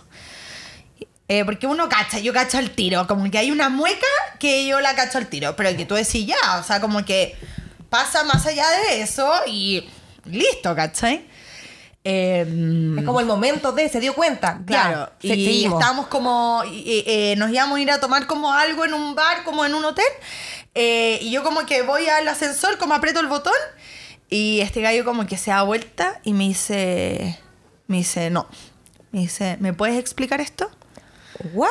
Eh, porque uno cacha, yo cacho al tiro, como que hay una mueca que yo la cacho al tiro, pero que tú decís ya, o sea, como que pasa más allá de eso y listo, ¿cachai? Em, Es como el momento de, se dio cuenta. Claro, Ya, y estábamos como, y, eh, nos íbamos a ir a tomar como algo en un bar, como en un hotel, eh, y yo como que voy al ascensor, como aprieto el botón, y este gallo como que se da vuelta y me dice, me dice, no, me dice, ¿me puedes explicar esto? ¿What?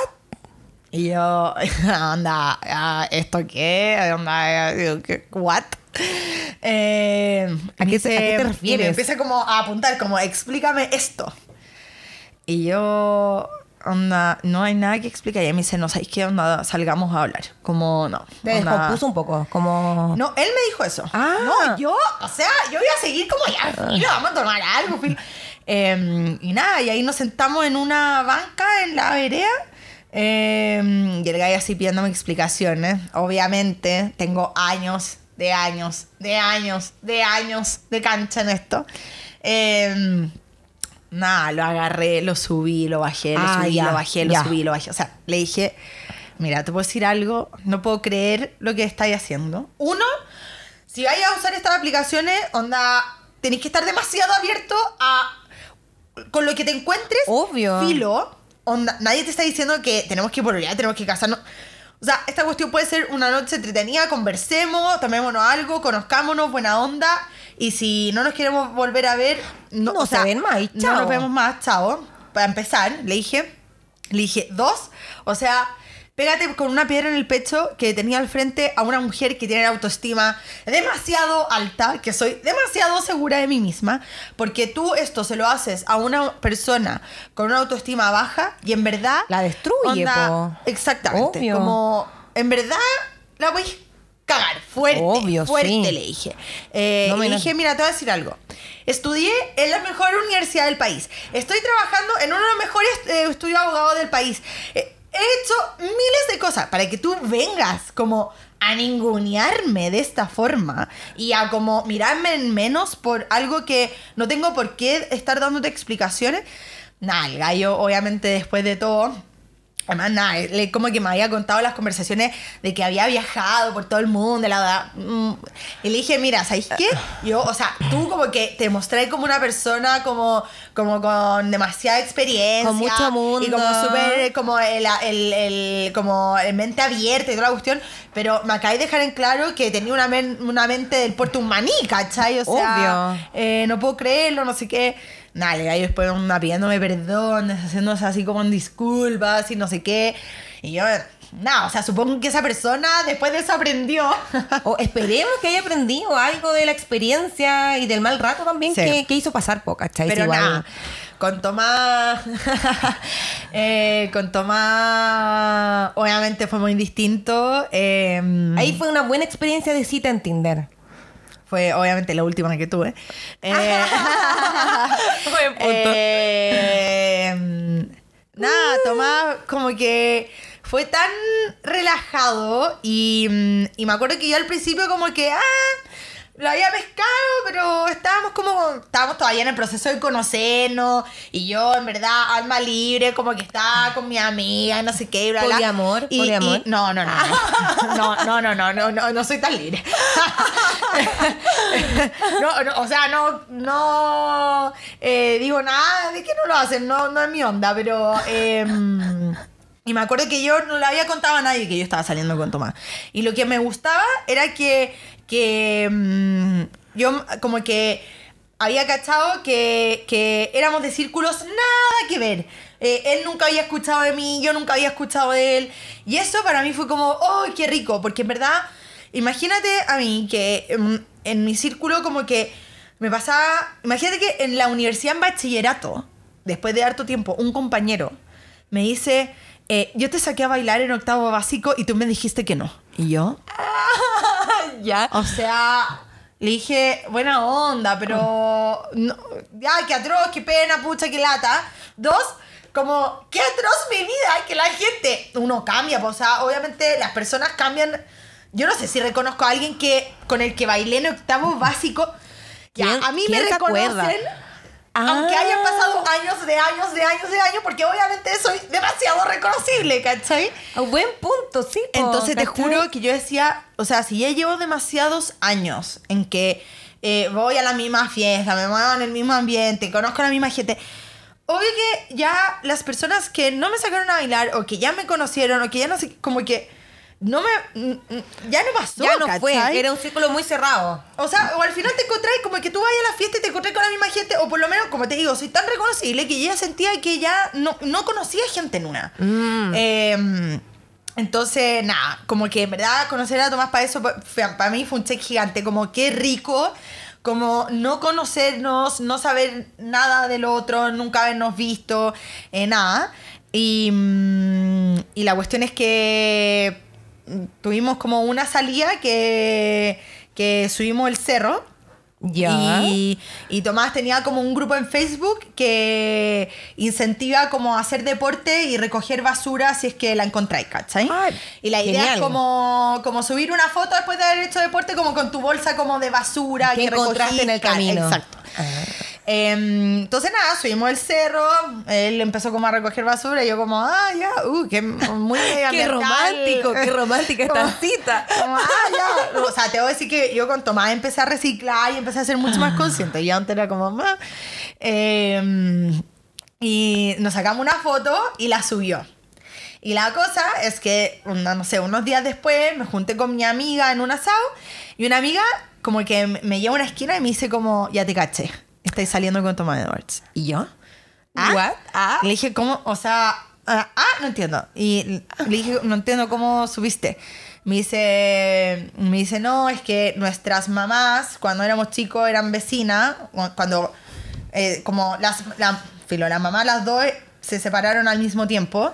Y yo, onda, ah, ¿esto qué? Onda, ¿qué? ¿what? Eh, ¿A qué te- a qué te y me refieres? empieza como a apuntar, como, explícame esto. Y yo, onda, no hay nada que explicar. Y él me dice, no, ¿sabéis qué? Onda, salgamos a hablar. Como, no. Te descompuso un poco, como... No, él me dijo eso. Ah. No, yo, o sea, yo iba a seguir como ya, filo, vamos a tomar algo, filo. Eh, y nada, y ahí nos sentamos en una banca en la vereda. eh, y el gallo así pidiéndome explicaciones. Obviamente, tengo años, de años, de años, de años de cancha en esto. Eh, Nada, lo agarré, lo subí, lo bajé, lo Ah, subí, ya, lo bajé, lo ya. subí, lo bajé. O sea, le dije, mira, te puedo decir algo, no puedo creer lo que estáis haciendo. Uno, si vais a usar estas aplicaciones, onda, tenéis que estar demasiado abierto a con lo que te encuentres. Obvio. Filo, onda, nadie te está diciendo que tenemos que pololear, tenemos que casarnos. O sea, esta cuestión puede ser una noche entretenida, conversemos, tomémonos algo, conozcámonos, buena onda. Y si no nos queremos volver a ver, no, No o se sea, ven más y No chao. nos vemos más, chao. Para empezar, le dije, le dije, dos, o sea, pégate con una piedra en el pecho que tenía al frente a una mujer que tiene la autoestima demasiado alta, que soy demasiado segura de mí misma, porque tú esto se lo haces a una persona con una autoestima baja y en verdad... La destruye, po. Exactamente. Obvio. Como, en verdad, la voy a cagar. Fuerte. Obvio, fuerte, sí. le dije. Eh, No no- dije, mira, te voy a decir algo. Estudié en la mejor universidad del país. Estoy trabajando en uno de los mejores eh, estudios de abogados del país. Eh, he hecho miles de cosas para que tú vengas como a ningunearme de esta forma y a como mirarme en menos por algo que no tengo por qué estar dándote explicaciones. Nada, el gallo, obviamente, después de todo, Además, nada, él como que me había contado las conversaciones de que había viajado por todo el mundo. La, verdad, mm, y le dije, mira, ¿sabes qué? Yo, o sea, tú como que te mostré como una persona como, como con demasiada experiencia. Con mucho mundo. Y como súper, como el, el, el- como el mente abierta y toda la cuestión. Pero me acabé de dejar en claro que tenía una, men- una mente del puerto humaní, ¿cachai? O sea, Obvio. eh, no puedo creerlo, no sé qué. Nada, gallo después onda pidiéndome perdón, haciéndose así como en disculpas y no sé qué. Y yo, nada, o sea, supongo que esa persona después de eso aprendió. O esperemos que haya aprendido algo de la experiencia y del mal rato también Sí. que, que hizo pasar, po, ¿cachai? Pero Igual- nada, con Tomás, eh, con Tomás, obviamente fue muy distinto. eh, Ahí fue una buena experiencia de cita en Tinder. Fue obviamente la última que tuve. Eh, Buen punto. eh, nada, Tomás como que fue tan relajado y, mm, y me acuerdo que yo al principio como que, ah, lo había pescado, pero estábamos como, estábamos todavía en el proceso de conocernos y yo en verdad, alma libre, como que estaba con mi amiga, no sé qué, bla, bla. Poliamor, Y- poliamor. y- no, no, no, no, no, no, no, no, no, no soy tan libre. no, no, o sea, no, no eh, digo nada de que no lo hacen, no, no es mi onda, pero... em, y me acuerdo que yo no le había contado a nadie que yo estaba saliendo con Tomás. Y lo que me gustaba era que, que mm, yo como que había cachado que, que éramos de círculos nada que ver. Eh, él nunca había escuchado de mí, yo nunca había escuchado de él. Y eso para mí fue como, ¡oh, qué rico! Porque en verdad, imagínate a mí que mm, en mi círculo como que me pasaba, imagínate que en la universidad en bachillerato, después de harto tiempo, un compañero me dice, eh, yo te saqué a bailar en octavo básico y tú me dijiste que no. ¿Y yo? ya. O sea, Le dije, buena onda, pero. no- ya, qué atroz, qué pena, pucha, qué lata. Dos, como, qué atroz mi vida, que la gente. Uno cambia, pues, o sea, obviamente las personas cambian. Yo no sé si reconozco a alguien que con el que bailé en octavo básico. Ya, ¿Quién- a mí me se acuerda? Ah. Aunque hayan pasado años de años de años de años, porque obviamente soy demasiado reconocible, ¿cachai? Un buen punto, sí. po, Entonces te juro que yo decía, o sea, si ya llevo demasiados años en que eh, voy a la misma fiesta, me muevo en el mismo ambiente, conozco a la misma gente, obvio que ya las personas que no me sacaron a bailar o que ya me conocieron o que ya no sé, como que no me, mm, mm, ya no pasó. Ya no fue, era un círculo muy cerrado. O sea, o al final te encontrás como que tú vayas a la fiesta y te encontrás con la misma gente, o por lo menos, como te digo, soy tan reconocible que yo ya sentía que ya no, no conocía gente en una. Eh, entonces, nada, como que en verdad conocer a Tomás para eso, para mí fue un check gigante, como qué rico, como no conocernos, no saber nada del otro, nunca habernos visto, eh, nada. Y, mm, y la cuestión es que mm, tuvimos como una salida que, que subimos el cerro. Ya. Y, y Tomás tenía como un grupo en Facebook que incentiva como hacer deporte y recoger basura si es que la encontráis, ¿cachai? Ay, y la idea genial. es como, como subir una foto después de haber hecho deporte como con tu bolsa como de basura Que encontraste recogí, en el camino. Exacto. Em, entonces nada, subimos el cerro, él empezó como a recoger basura y yo como, ah, ya, uh, qué muy Qué romántico, qué romántica esta Como- cita. como, ah, ya. O sea, te voy a decir que yo con Tomás empecé a reciclar y empecé a ser mucho más consciente. Y antes era como más. Eh, y nos sacamos una foto y la subió. Y la cosa es que, no sé, unos días después me junté con mi amiga en un asado y una amiga como que me- me lleva a una esquina y me dice como, ya te caché, estáis saliendo con Tomás Edwards. ¿Y yo? ¿Ah? What? Ah. Le dije, ¿cómo? O sea, ah, ah, no entiendo. Y le dije, no entiendo cómo subiste. Me dice, me dice, no, es que nuestras mamás, cuando éramos chicos, eran vecinas. Cuando, eh, como las, la, filo, las mamás, las dos se separaron al mismo tiempo.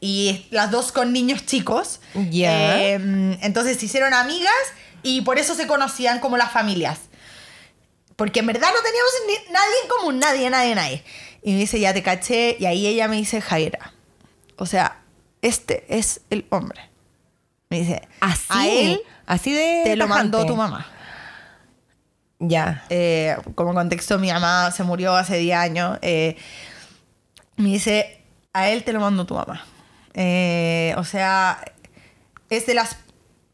Y las dos con niños chicos. Ya. Eh, entonces se hicieron amigas y por eso se conocían como las familias. Porque en verdad no teníamos ni- nadie en común, nadie, nadie, nadie. Y me dice, ya te caché. Y ahí ella me dice, Jaira. O sea, este es el hombre. Me dice, Así. a él así de. te lo mandó tu mamá. Ya. Eh, como contexto, mi mamá se murió hace 10 años. eh, me dice, a él te lo mandó tu mamá. Eh, o sea, es de las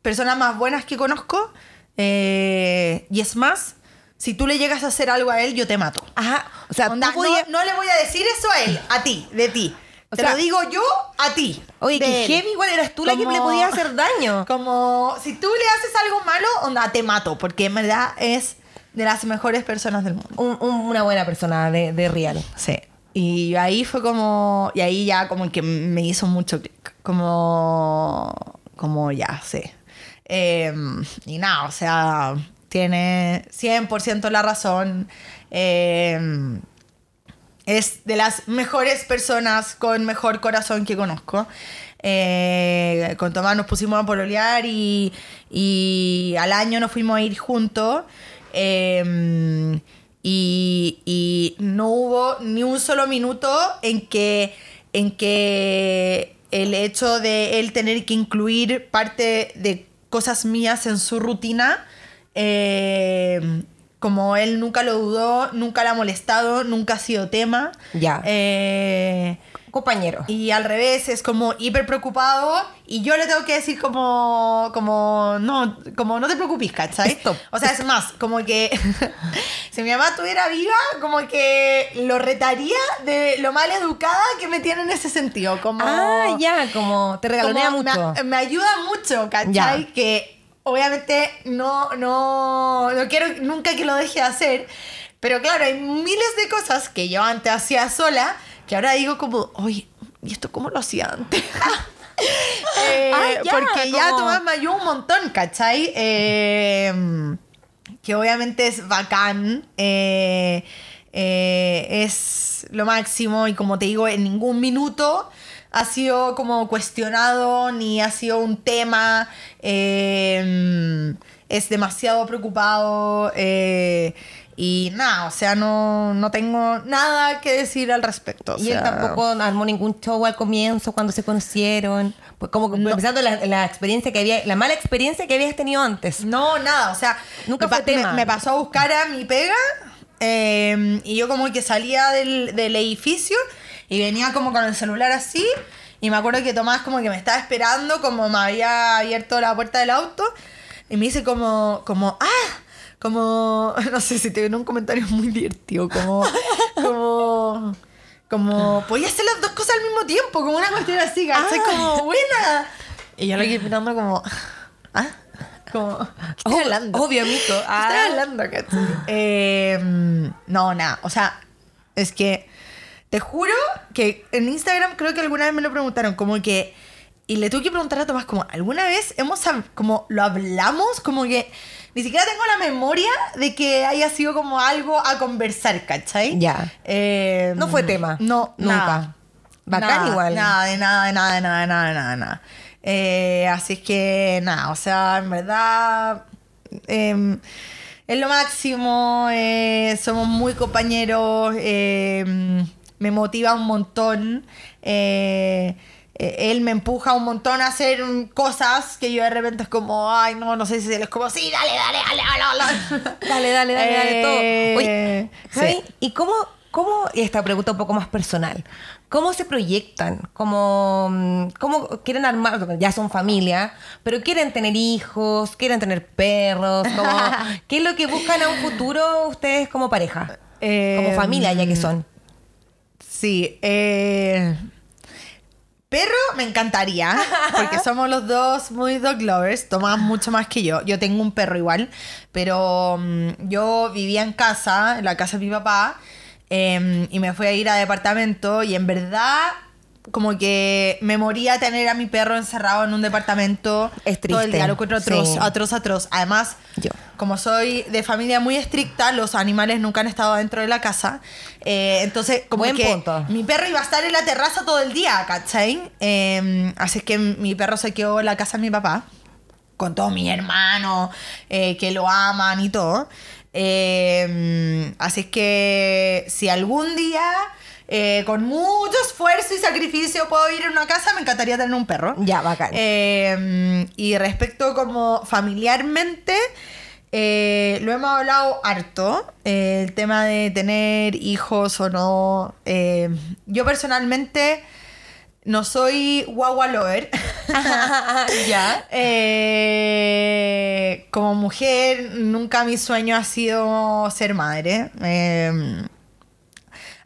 personas más buenas que conozco. y es más, si tú le llegas a hacer algo a él, yo te mato. Ajá. O sea, Onda, no, no le voy a decir eso a él, a ti, de ti. O Te sea- lo digo yo a ti. Oye, de que heavy, igual eras tú la que Como- le podías hacer daño. Como si tú le haces algo malo, onda, te mato. Porque en verdad es de las mejores personas del mundo. Un- un- una buena persona de, de real. Sí. Y ahí fue como. Y ahí ya como que me hizo mucho clic. Como. Como ya, sí. Eh, y nada, o sea, tiene 100% la razón. Eh, es de las mejores personas con mejor corazón que conozco. Eh, con Tomás nos pusimos a pololear y, y al año nos fuimos a ir juntos. Eh, y, y no hubo ni un solo minuto en que, en que el hecho de él tener que incluir parte de cosas mías en su rutina, eh, como él nunca lo dudó, nunca le ha molestado, nunca ha sido tema. Ya. Eh, Compañero. y al revés, es como hiper preocupado y yo le tengo que decir como, como, no, como no te preocupes, ¿cachai? Stop. O sea, es más, como que si mi mamá estuviera viva, como que lo retaría de lo mal educada que me tiene en ese sentido. Como, Ah, ya, como te regalonea como mucho. Me, me ayuda mucho, ¿cachai? Ya. Que obviamente no, no, no quiero nunca que lo deje de hacer. Pero claro, hay miles de cosas que yo antes hacía sola que ahora digo como, oye, ¿y esto cómo lo hacía antes? Eh, Ah, ya, porque ya Tomás me ayudó un montón, ¿cachai? Eh, que obviamente es bacán, eh, eh, es lo máximo y como te digo, en ningún minuto ha sido como cuestionado ni ha sido un tema. eh, es demasiado preocupado. eh, y nada, o sea, no, no tengo nada que decir al respecto. o Y él tampoco armó ningún show al comienzo cuando se conocieron. Pues como que pensando la, la experiencia que había, la mala experiencia que habías tenido antes. No, nada, o sea, Nunca me, fue pa- tema. Me, me pasó a buscar a mi pega eh, y yo como que salía del, del edificio y venía como con el celular así y me acuerdo que Tomás como que me estaba esperando, como me había abierto la puerta del auto y me dice como, como, ah, como, no sé si te ven un comentario muy divertido, como, como... Como, podía hacer las dos cosas al mismo tiempo, como una cuestión así, ¿cachai? Como, buena. Y yo lo quedé mirando como, ¿ah? Como, ¿qué estoy Ob- hablando? Obvio. ¿Qué Ah. hablando? Eh, no, nada, o sea, es que te juro que en Instagram creo que alguna vez me lo preguntaron, como que, y le tuve que preguntar a Tomás, como, ¿alguna vez hemos, como, lo hablamos? Como que ni siquiera tengo la memoria de que haya sido como algo a conversar, ¿cachai? Ya. Eh, No fue tema. No, Nunca. nada. Bacán Nada, igual. Nada, de nada, de nada, de nada, de nada, de nada, de nada. Eh, así es que, nada, o sea, en verdad, eh, es lo máximo, eh, somos muy compañeros, eh, me motiva un montón. eh, eh, él me empuja un montón a hacer cosas que yo de repente es como, ay, no, no sé si él es como, sí, dale, dale, dale, dale, dale. Dale, dale, dale, todo. Oye, Eh, Javi, sí. ¿y cómo, cómo, y esta pregunta un poco más personal, cómo se proyectan? ¿Cómo, mm, cómo quieren armar, ya son familia, pero quieren tener hijos, quieren tener perros? ¿Qué es lo que buscan a un futuro ustedes como pareja? Eh, como familia, ya que son. Sí, eh, perro me encantaría, porque somos los dos muy dog lovers, Tomás mucho más que yo. Yo tengo un perro igual, pero mm, yo vivía en casa, en la casa de mi papá, eh, y me fui a ir a departamento y en verdad como que me moría tener a mi perro encerrado en un departamento Es todo el día, lo encuentro atroz, sí. atroz, atroz. Además, Yo. como soy de familia muy estricta, los animales nunca han estado dentro de la casa. Eh, entonces, como Buen que punto. mi perro iba a estar en la terraza todo el día, ¿cachai? Eh, así que mi perro se quedó en la casa de mi papá, con todos mis hermanos, eh, que lo aman y todo. Eh, así que si algún día, eh, con mucho esfuerzo y sacrificio, puedo ir a una casa, me encantaría tener un perro. Ya, bacán. Eh, y respecto como familiarmente, eh, lo hemos hablado harto, eh, el tema de tener hijos o no. Eh, yo personalmente no soy guagua lover. ya. Eh, como mujer, nunca mi sueño ha sido ser madre. Eh,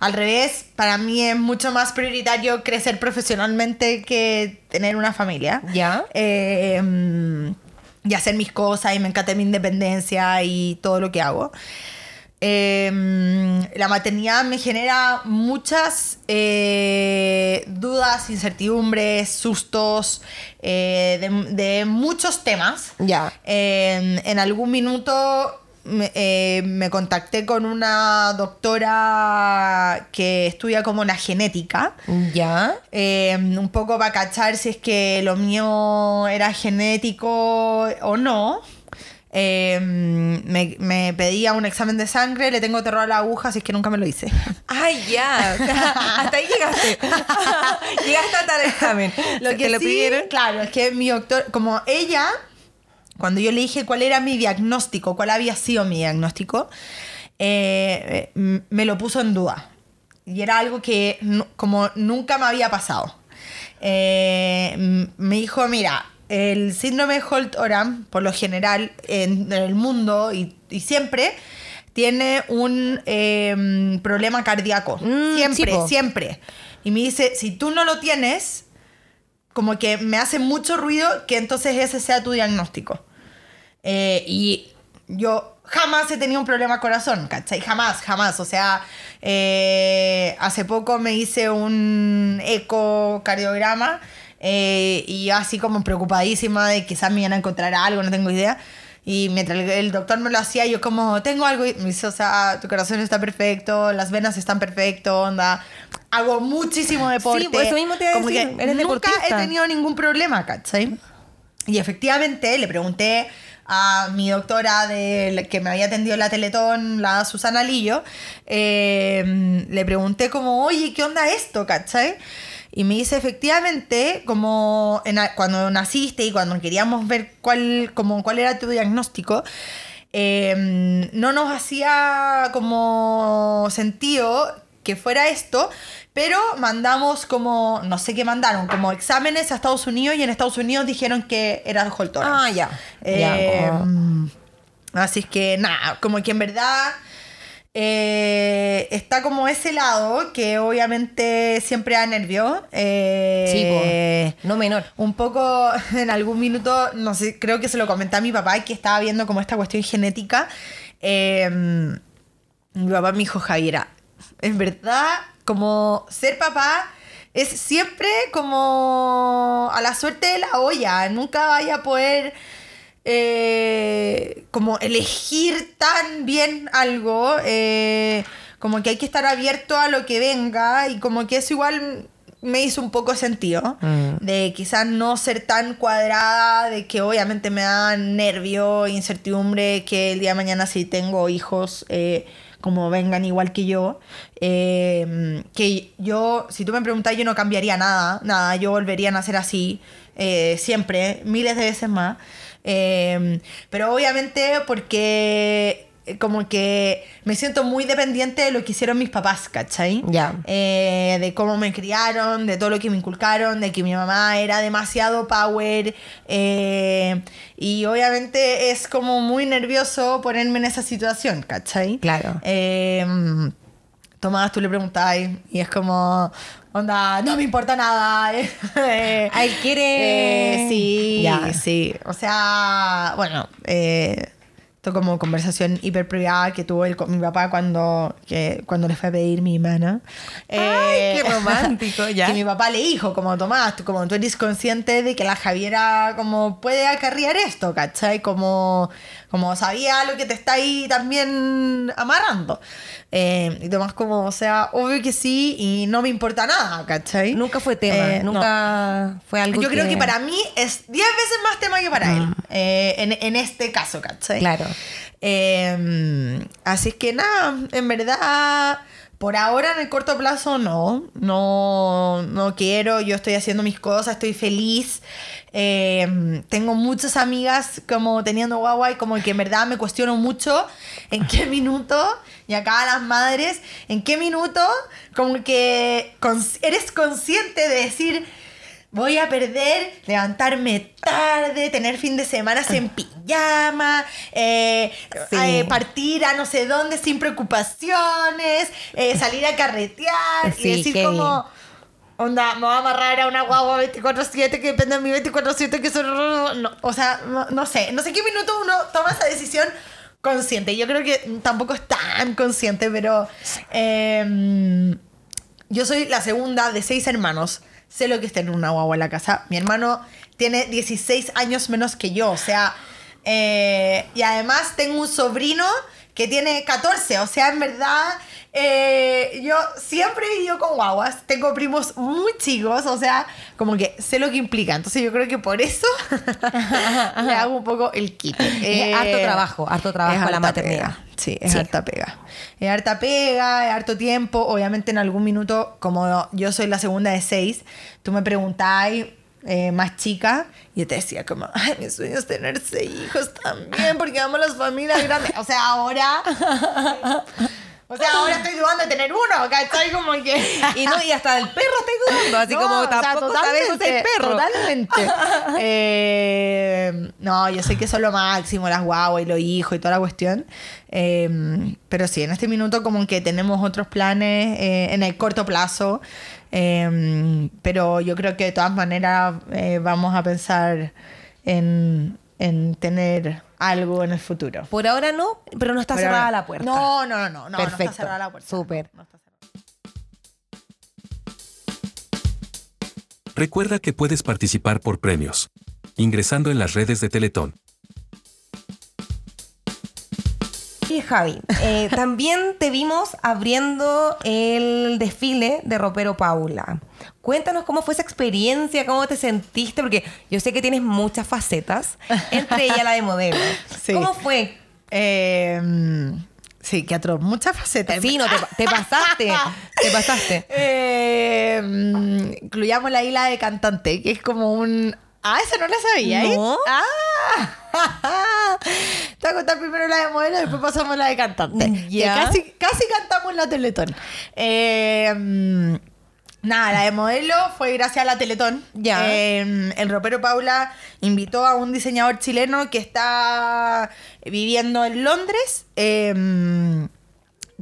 al revés, para mí es mucho más prioritario crecer profesionalmente que tener una familia. Ya. Eh, mm, y hacer mis cosas y me encanta mi independencia y todo lo que hago. Eh, mm, la maternidad me genera muchas eh, dudas, incertidumbres, sustos eh, de, de muchos temas. Ya. Eh, en algún minuto me, eh, me contacté con una doctora que estudia como la genética. Ya. Eh, un poco para cachar si es que lo mío era genético o no. Eh, me, me pedía un examen de sangre, le tengo terror a la aguja, así es que nunca me lo hice. Ay, ya. O sea, hasta ahí llegaste. llegaste hasta el examen. Lo que ¿Te lo sí, pidieron? claro, es que mi doctor, como ella, cuando yo le dije cuál era mi diagnóstico, cuál había sido mi diagnóstico, eh, eh, me lo puso en duda. Y era algo que como nunca me había pasado. Eh, me dijo, mira, el síndrome de Holt-Oram, por lo general, en, en el mundo y, y siempre, tiene un eh, problema cardíaco. Mm, siempre, siempre. Y me dice, si tú no lo tienes, como que me hace mucho ruido que entonces ese sea tu diagnóstico. Eh, y yo jamás he tenido un problema corazón, ¿cachai? Jamás, jamás. O sea, eh, hace poco me hice un ecocardiograma eh, y yo así como preocupadísima de quizás me iban a encontrar algo, no tengo idea. Y mientras el, doctor me lo hacía, yo como, tengo algo, y me dice, o sea, tu corazón está perfecto, las venas están perfecto, onda. Hago muchísimo deporte. pues eso mismo te iba a Como decir, que eres nunca deportista. he tenido ningún problema, ¿cachai? Y efectivamente le pregunté a mi doctora de, que me había atendido en la Teletón, la Susana Lillo, eh, le pregunté como, oye, ¿qué onda esto? ¿Cachai? Y me dice, efectivamente, como cuando naciste y cuando queríamos ver cuál, como, cuál era tu diagnóstico, eh, no nos hacía como sentido que fuera esto, pero mandamos como, no sé qué mandaron, como exámenes a Estados Unidos y en Estados Unidos dijeron que era Holt Oram. Ah, ya. Eh, Ya, como- Así es que nada, como que en verdad eh, está como ese lado que obviamente siempre da nervio. eh, Sí, no menor. un poco en algún minuto, no sé, creo que se lo comenté a mi papá que estaba viendo como esta cuestión genética. eh, mi papá me dijo, Javiera, en verdad, como ser papá es siempre como a la suerte de la olla. Nunca vaya a poder eh, como elegir tan bien algo. eh, como que hay que estar abierto a lo que venga y como que eso igual me hizo un poco sentido. Mm. De quizás no ser tan cuadrada, de que obviamente me da nervio, incertidumbre, que el día de mañana si tengo hijos, eh, como vengan igual que yo. eh, que yo, si tú me preguntas, yo no cambiaría nada, nada, yo volvería a nacer así, eh, siempre, miles de veces más. Eh, pero obviamente porque como que me siento muy dependiente de lo que hicieron mis papás, ¿cachai? Ya. Eh, de cómo me criaron, de todo lo que me inculcaron, de que mi mamá era demasiado power. eh, y obviamente es como muy nervioso ponerme en esa situación, ¿cachai? Claro. Eh, Tomás, tú le preguntas y es como, onda, no me importa nada. eh, él quiere- eh, sí, Ya. sí. O sea, bueno, eh, esto como conversación hiper privada que tuvo él con mi papá cuando, que, cuando le fue a pedir mi hermana. Ay, qué romántico, ya. que mi papá le dijo, como Tomás, tú, como tú eres consciente de que la Javiera como puede acarrear esto, ¿cachai? Como, como sabía lo que te está ahí también amarrando. Eh, y Tomás como, o sea, obvio que sí y no me importa nada, ¿cachai? Nunca fue tema, Eh, no. nunca fue algo Yo creo que para mí es 10 veces más tema que para él. eh, en, en este caso, ¿cachai? Claro. Así es que nada, en verdad, por ahora en el corto plazo no. No, no quiero. Yo estoy haciendo mis cosas, estoy feliz. Eh, tengo muchas amigas como teniendo guagua y como que en verdad me cuestiono mucho en qué minuto, y acá las madres, en qué minuto como que eres consciente de decir voy a perder, levantarme tarde, tener fin de semana en pijama, eh, Sí. eh, partir a no sé dónde sin preocupaciones, eh, salir a carretear Sí, y decir como, onda, me voy a amarrar a una guagua 24-7 que depende de mi 24-7 que son... no, o sea, no, no sé, no sé qué minuto uno toma esa decisión consciente. Yo creo que tampoco es tan consciente, pero... em, yo soy la segunda de seis hermanos. Sé lo que es tener una guagua en la casa. Mi hermano tiene 16 años menos que yo. O sea, eh, y además tengo un sobrino que tiene 14. O sea, en verdad, eh, yo siempre he vivido con guaguas. Tengo primos muy chicos. O sea, como que sé lo que implica. Entonces yo creo que por eso le hago un poco el kit. Es harto trabajo, harto trabajo la maternidad. pega. Sí, es Sí. harta pega. Es harta pega, es harto tiempo. Obviamente en algún minuto, como yo soy la segunda de seis, tú me preguntabas eh, más chica y yo te decía como, ay, mi sueño es tener seis hijos también porque amo las familias grandes. O sea, ahora... O sea, ahora estoy dudando de tener uno, ¿cachai? Como que... Y, no, y hasta del perro estoy dudando, así No, como o sea, tampoco si hay perro. Totalmente. Eh, no, yo sé que eso es lo máximo, las guaguas y los hijos y toda la cuestión. Eh, pero sí, en este minuto como que tenemos otros planes eh, en el corto plazo. Pero yo creo que de todas maneras vamos a pensar en, en tener algo en el futuro. Por ahora no, pero no está cerrada ahora- la puerta. No, no, no, no, no, Perfecto. no está cerrada la puerta. Súper. No está cerrada. Recuerda que puedes participar por premios. Ingresando en las redes de Teletón. Oye, Javi, eh, también te vimos abriendo el desfile de Ropero Paula. Cuéntanos cómo fue esa experiencia, cómo te sentiste, porque yo sé que tienes muchas facetas, entre ellas la de modelo. Sí. ¿Cómo fue? Eh, sí, que atroz. Muchas facetas. Sí, no, te, te pasaste, te pasaste. Eh, mm, incluyamos la isla de cantante, que es como un. Ah, esa no la sabía, ¿eh? No. Ah. Te voy a contar primero la de modelo, después pasamos a la de cantante. Ya. Que casi, casi cantamos la Teletón. Eh, mm, nada, la de modelo fue gracias a la Teletón. Ya. Eh, el ropero Paula invitó a un diseñador chileno que está viviendo en Londres. eh,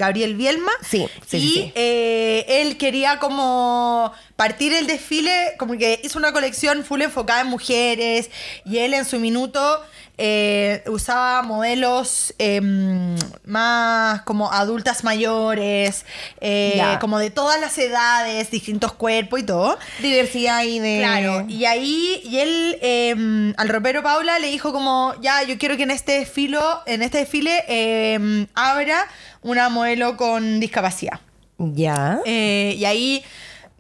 Gabriel Bielma. Sí, sí, y sí, eh, él quería como partir el desfile, como que hizo una colección full enfocada en mujeres y él en su minuto eh, usaba modelos em, más como adultas mayores, eh, como de todas las edades, distintos cuerpos y todo. Diversidad y de... Claro, y ahí, y él eh, al ropero Paula le dijo como, ya, yo quiero que en este desfile, en este desfile eh, abra una modelo con discapacidad. Ya. Eh, y ahí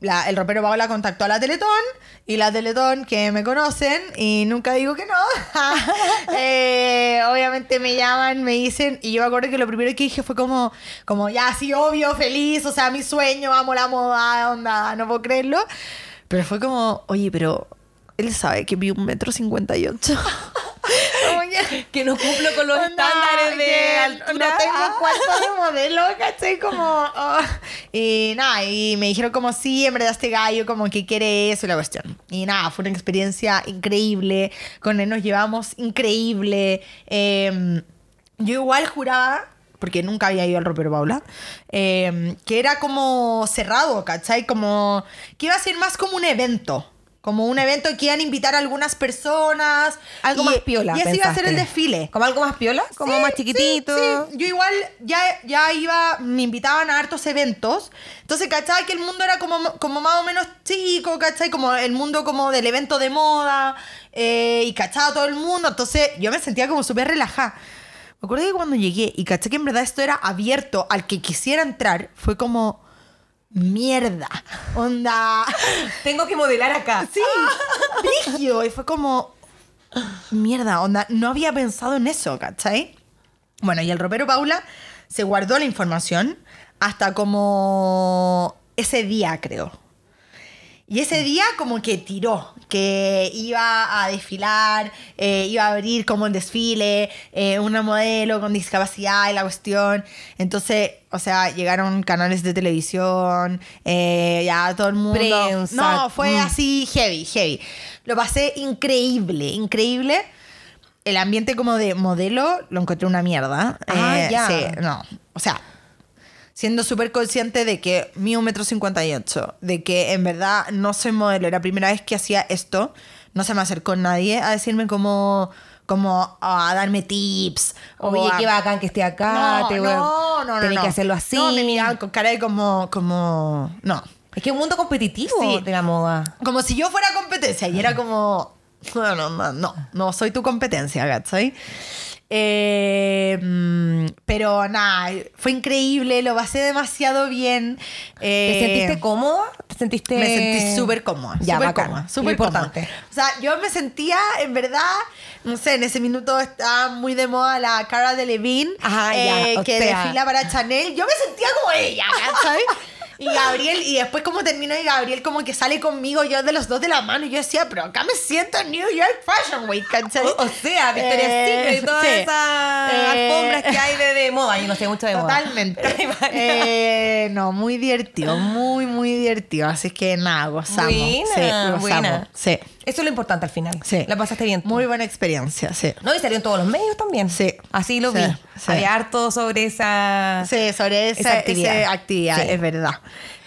la- el ropero Paula contactó a la Teletón y la Teletón, que me conocen y nunca digo que no, eh, obviamente me llaman, me dicen, y yo me acuerdo que lo primero que dije fue como, como ya, sí, obvio, feliz, o sea, mi sueño, amo la moda, onda, no puedo creerlo. Pero fue como, oye, pero él sabe que vi un metro cincuenta y ocho. Que- no cumplo con los estándares de altura. No tengo cuarto de modelo, ¿cachai? Como. oh. Y nada, y me dijeron como sí, en verdad este gallo como que quiere eso y la cuestión. Y nada, fue una experiencia increíble. Con él nos llevamos increíble. Eh, yo igual juraba. Porque nunca había ido al ropero Paula. eh, que era como cerrado, ¿cachai? Como. que iba a ser más como un evento. Como un evento que iban a invitar a algunas personas. Algo y- más piola, Y ese iba a ser el desfile. ¿Como algo más piola? ¿Como Sí, más chiquitito? sí, sí. Yo igual ya, ya iba, me invitaban a hartos eventos. Entonces, ¿cachai? Que el mundo era como, como más o menos chico, ¿cachai? Como el mundo como del evento de moda. eh, y cachaba todo el mundo. Entonces, yo me sentía como súper relajada. Me acuerdo que cuando llegué y caché que en verdad esto era abierto al que quisiera entrar, fue como... Mierda. Onda. Tengo que modelar acá. Sí, brígido. Y fue como, mierda, onda, no había pensado en eso, ¿cachai? Bueno, y el ropero Paula se guardó la información hasta como ese día, creo. Y ese día como que tiró, que iba a desfilar, eh, iba a abrir como el desfile, eh, una modelo con discapacidad y la cuestión. Entonces, o sea, llegaron canales de televisión, eh, ya todo el mundo... Prensa. No, fue Mm. así heavy, heavy. Lo pasé increíble, increíble. El ambiente como de modelo lo encontré una mierda. Ah, ya. Sí, no. O sea, siendo súper consciente de que un metro cincuenta y ocho, de que en verdad no soy modelo, era la primera vez que hacía esto, no se me acercó nadie a decirme como, como a darme tips. o Oye, a- qué bacán que esté acá. no, te- no, no, no, tenés no. que hacerlo así. No, me miraban con cara de como, como, no. Es que es un mundo competitivo Sí. de la moda. Como si yo fuera competencia y era como, no, no, no, no, no soy tu competencia, ¿cachai? Eh, mm, pero nada, fue increíble, lo pasé demasiado bien. ¿Te Eh, sentiste cómoda? ¿Te sentiste...? Me sentí súper cómoda. Ya, súper bacán. cómoda. Súper Importante. cómoda. O sea, yo me sentía, en verdad, no sé, en ese minuto estaba muy de moda la Cara de Levine, Ajá, ya, o que sea. desfila para Chanel. Yo me sentía como ella, ¿sabes? Y Gabriel, y después como terminó y Gabriel como que sale conmigo, yo de los dos de la mano, y yo decía, pero acá me siento en New York Fashion Week, ¿cachai? O, o sea, Victoria's Eh, Secret y todas sí. esas Eh, alfombras que hay de, de moda. Yo no sé mucho de moda. Totalmente. Eh, no, muy divertido, muy, muy divertido. Así es que nada, gozamos. Buena, sí, gozamos. buena. Sí, Eso es lo importante al final. sí. La pasaste bien. tú. Muy buena experiencia, sí. No, y salió en todos los medios también. Sí. Así lo Sí, vi. sí. Había harto sobre esa... Sí, sobre esa, Esa actividad. esa actividad, es verdad.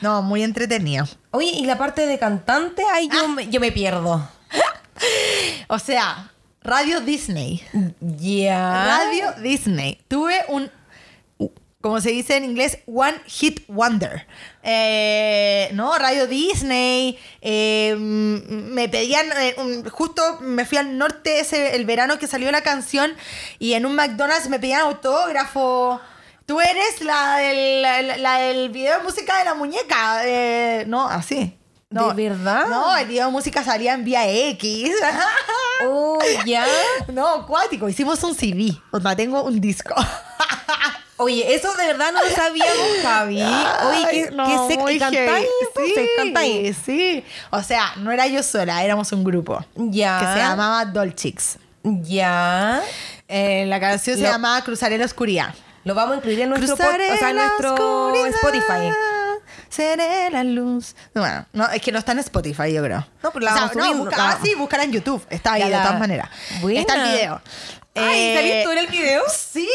No, muy entretenido. Oye, y la parte de cantante, ahí Ah. yo, me, yo me pierdo. O sea, Radio Disney. Ya. Radio Disney. Tuve un. como se dice en inglés, One Hit Wonder. Eh, ¿No? Radio Disney. eh, me pedían, eh, un- justo me fui al norte ese, el verano que salió la canción y en un McDonald's me pedían autógrafo. Tú eres la del, la, la del video de música de la muñeca. eh, no, así. No, ¿De verdad? No, el video de música salía en vía X. Oh, ya. no, cuático. Hicimos un CD. O sea, tengo un disco. Oye, eso de verdad no lo sabíamos, Javi. Oye, que, no, que se cantáis, entonces, cantáis. Sí. O sea, no era yo sola, éramos un grupo. Ya. Que se llamaba Dolchicks. Ya. Eh, la canción se Lo- llamaba Cruzaré la oscuridad. Lo vamos a incluir en nuestro, pod- o sea, en nuestro Spotify. Seré la luz. Bueno, no, es que no está en Spotify, yo creo. No, pero la O sea, vamos no, busca- la- ah, sí, búscala en YouTube. Está ahí de todas maneras. Buena. Está el video. Ay, Eh, ¿saliste tú en el video? Sí.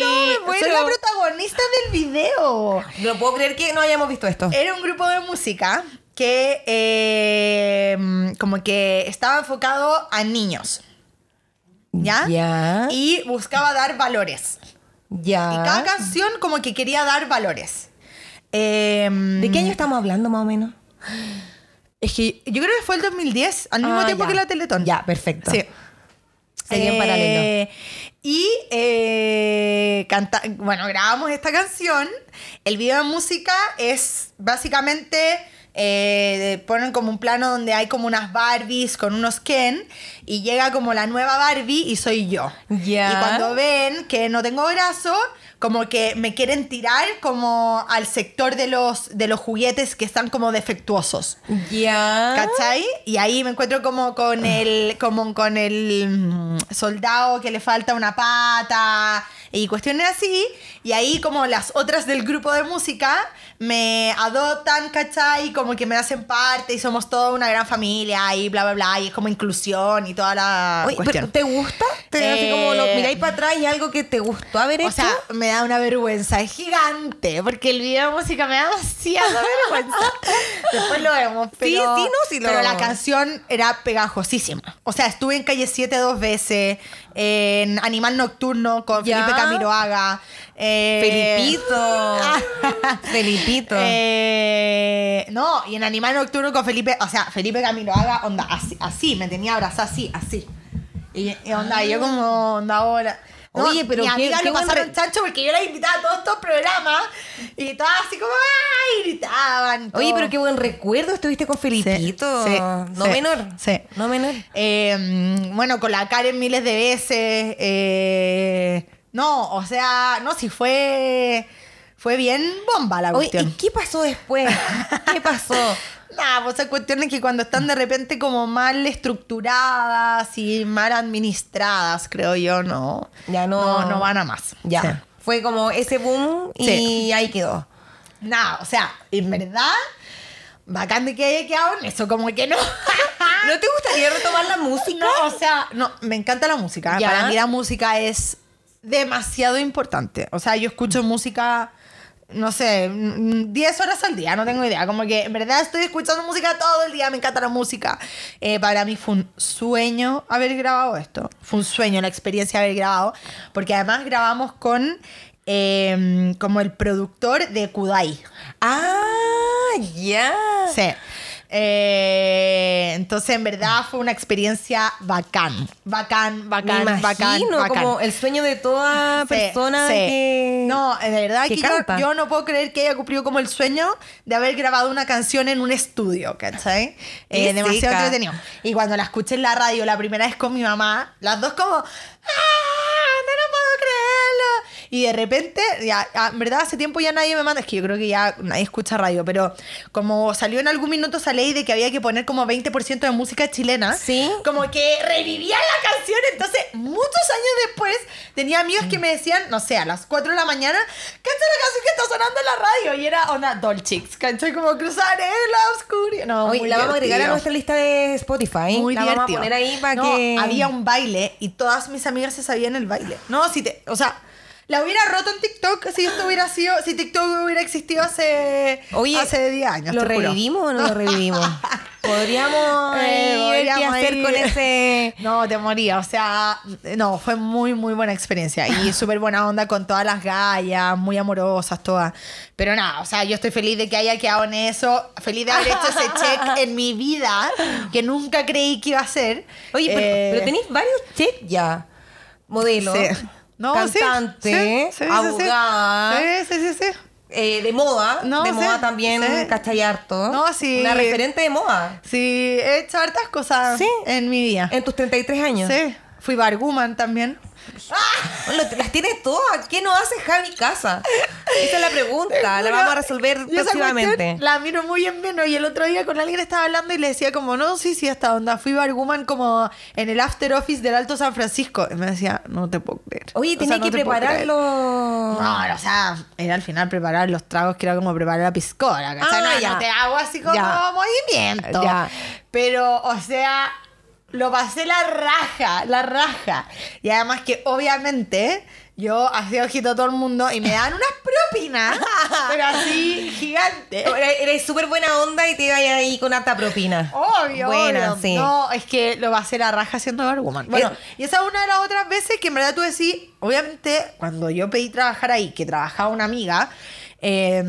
No, muero. Soy la protagonista del video. No puedo creer que no hayamos visto esto. Era un grupo de música que eh, como que estaba enfocado a niños. ¿Ya? Ya. Y buscaba dar valores. Ya. Y cada canción como que quería dar valores. Em, ¿De qué año estamos hablando más o menos? Es que yo creo que fue el 2010, al mismo Ah, tiempo ya. que la Teletón. Ya, perfecto. Sí. Seguía en Eh, paralelo. Y eh, canta- bueno, grabamos esta canción. El video de música es básicamente. Eh, ponen como un plano donde hay como unas Barbies con unos Ken y llega como la nueva Barbie y soy yo. Ya. Y cuando ven que no tengo brazo, como que me quieren tirar como al sector de los, de los juguetes que están como defectuosos. Ya. ¿Cachai? Y ahí me encuentro como con el, como con el mm, soldado que le falta una pata y cuestiones así. Y ahí como las otras del grupo de música me adoptan, ¿cachai? Como que me hacen parte y somos toda una gran familia y bla, bla, bla. Y es como inclusión y toda la Oye, cuestión. pero ¿te gusta? ¿Te, así Eh, como lo miráis para atrás y algo que te gustó haber hecho? O sea, me da una vergüenza gigante porque el video de música me da demasiada vergüenza. Después lo vemos. Pero, Sí, sí, no, sí lo- Pero la canción era pegajosísima. O sea, estuve en Calle 7 dos veces, en Animal Nocturno con Ya. Felipe Camiroaga. Eh, Felipito. Felipito. eh, no, y en Animal Nocturno con Felipe, o sea, Felipe Camiroaga, onda, así, así, me tenía abrazada así, así. Y, y onda, yo como, onda ahora. No, Oye, pero mi qué- amiga qué lo buen pasaron chancho porque yo la invitaba a todos estos programas y todas así como, ¡ay! gritaban. Oye, pero qué buen recuerdo estuviste con Felipito. sí, no sí, menor. sí. No menor. Eh, mm, bueno, con la Karen miles de veces. eh, no, o sea, no, si fue. Fue bien bomba la Oye, cuestión. ¿y qué pasó después? ¿Qué pasó? Nah, pues hay cuestiones que cuando están de repente como mal estructuradas y mal administradas, creo yo, no. Ya no- No, no van a más. Ya. Sí. Fue como ese boom y Sí. ahí quedó. Nada, o sea, en verdad, bacán de que haya quedado en eso, como que no. ¿No te gustaría retomar la música? No, o sea, no, me encanta la música. Ya. Para mí la música es demasiado importante. O sea, yo escucho música, no sé, mm, 10 horas al día, no tengo idea. Como que en verdad estoy escuchando música todo el día, me encanta la música. Eh, para mí fue un sueño haber grabado esto. Fue un sueño la experiencia de haber grabado. Porque además grabamos con eh, como el productor de Kudai. Ah, ya. Sí. Eh, entonces, en verdad fue una experiencia bacán. Bacán, bacán, Me bacán. imagino, bacán. como el sueño de toda Sí, persona sí. que... No, de verdad que que, yo, yo no puedo creer que haya cumplido como el sueño de haber grabado una canción en un estudio, ¿cachai? Eh, demasiado entretenido. Y cuando la escuché en la radio la primera vez con mi mamá, las dos como... ¡Ah! No lo puedo creerlo. Y de repente, ya, en verdad hace tiempo ya nadie me manda, es que yo creo que ya nadie escucha radio, pero como salió en algún minuto esa ley de que había que poner como 20% de música chilena, Sí. como que revivían la canción. Entonces, muchos años después, tenía amigos que me decían, no sé, a las 4 de la mañana, ¿cachai la canción que está sonando en la radio? Y era onda Dolchix, ¿cachai? Como cruzar en la oscuridad. No, muy la vamos a agregar a nuestra lista de Spotify. Muy la divertido. vamos a poner ahí para No, que... Había un baile y todas mis amigas se sabían el baile. No, si te. O sea. La hubiera roto en TikTok si esto hubiera sido. Si TikTok hubiera existido hace. Oye, hace 10 años. ¿lo revivimos o no lo revivimos? Podríamos Eh, ver qué hacer ir. con ese... No, te moría. O sea, no, fue muy, muy buena experiencia. Y súper buena onda con todas las gallas, muy amorosas, todas. Pero nada, o sea, yo estoy feliz de que haya quedado en eso. Feliz de haber hecho ese check en mi vida que nunca creí que iba a hacer. Oye, pero, Eh, pero tenéis varios checks ya. Modelo, sí. No, cantante, sí, sí, abogada, Sí, sí, sí, eh, de moda. No, de moda también, sí. ¿cachai harto? No, sí. Una referente de moda. Sí, he hecho hartas cosas en mi vida. En tus 33 años. Sí. Fui barguman también. Te- las tienes todas. ¿Qué no hace Javi Casa? Esa es la pregunta. La vamos a resolver próximamente. cuestión La miro muy en menos y el otro día con alguien estaba hablando y le decía como, no, sí, sí, hasta onda. Fui barguman como en el after office del Alto San Francisco. Y me decía, no te puedo creer. Oye, O sea, tenés no que te prepararlo. No, no, o sea, era al final preparar los tragos que era como preparar la piscola, ¿cachai? Ah, no, ya. te hago así como Ya. movimiento. Ya. Pero, o sea, lo pasé la raja, la raja. Y además que obviamente yo hacía ojito a todo el mundo y me daban unas propinas, pero así gigante. Eres súper buena onda y te ibas ahí con harta propina. Obvio, Buena, obvio. sí. No, es que lo pasé la raja haciendo Argument. Bueno, Eh, y esa es una de las otras veces que en verdad tú decís, obviamente, cuando yo pedí trabajar ahí, que trabajaba una amiga, eh,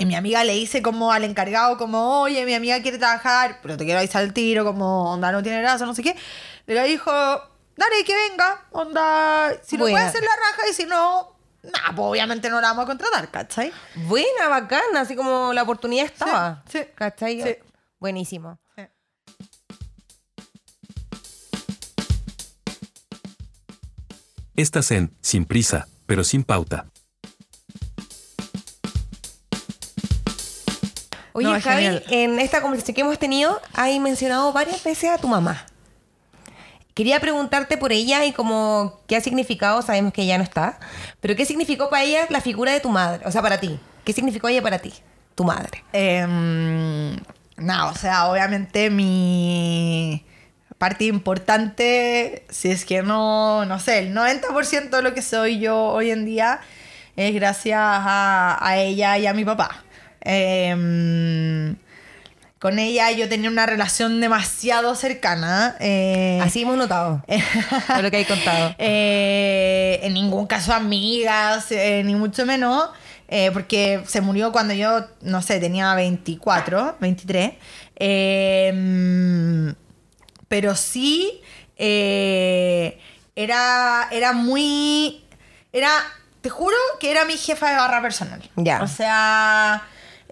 y mi amiga le dice como al encargado, como, oye, mi amiga quiere trabajar, pero te quiero avisar al tiro, como, onda, no tiene brazo, no sé qué. Le dijo, dale, que venga, onda, si lo puede hacer la raja y si no, nah, pues obviamente no la vamos a contratar, ¿cachai? Buena, bacana, así como la oportunidad estaba. sí. ¿Cachai? Sí. Buenísimo. Estás en Sin Prisa, pero sin pauta. Oye, No, es Javi, genial. en esta conversación que hemos tenido, hay mencionado varias veces a tu mamá. Quería preguntarte por ella y como qué ha significado, sabemos que ella no está, pero qué significó para ella la figura de tu madre, o sea, para ti. ¿Qué significó ella para ti, tu madre? No, o sea, obviamente mi parte importante, si es que no, no sé, el 90% de lo que soy yo hoy en día es gracias a, a ella y a mi papá. Em, con ella yo tenía una relación demasiado cercana. eh, Así hemos notado, lo que hay contado. eh, en ningún caso amigas, eh, ni mucho menos, porque se murió cuando yo, no sé, tenía 24, 23. eh, pero sí era, era muy... Era, te juro que era mi jefa de barra personal. Ya. O sea,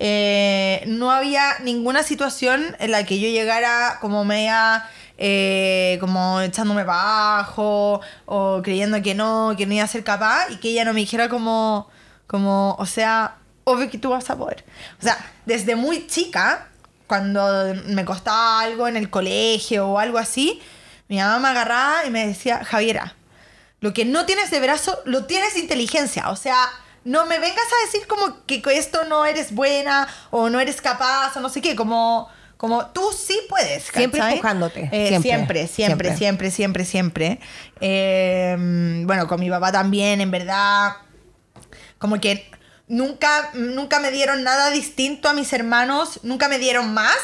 eh, no había ninguna situación en la que yo llegara como media, eh, como echándome abajo o creyendo que no, que no iba a ser capaz y que ella no me dijera como, como, o sea, obvio que tú vas a poder. O sea, desde muy chica, cuando me costaba algo en el colegio o algo así, mi mamá me agarraba y me decía, Javiera, lo que no tienes de brazo, lo tienes de inteligencia. O sea, no me vengas a decir como que esto no eres buena o no eres capaz o no sé qué. Como, como tú sí puedes. Siempre empujándote. Eh, Siempre, siempre, siempre, siempre. siempre, siempre, siempre. Eh, bueno, con mi papá también, en verdad. Como que nunca, nunca me dieron nada distinto a mis hermanos, nunca me dieron más.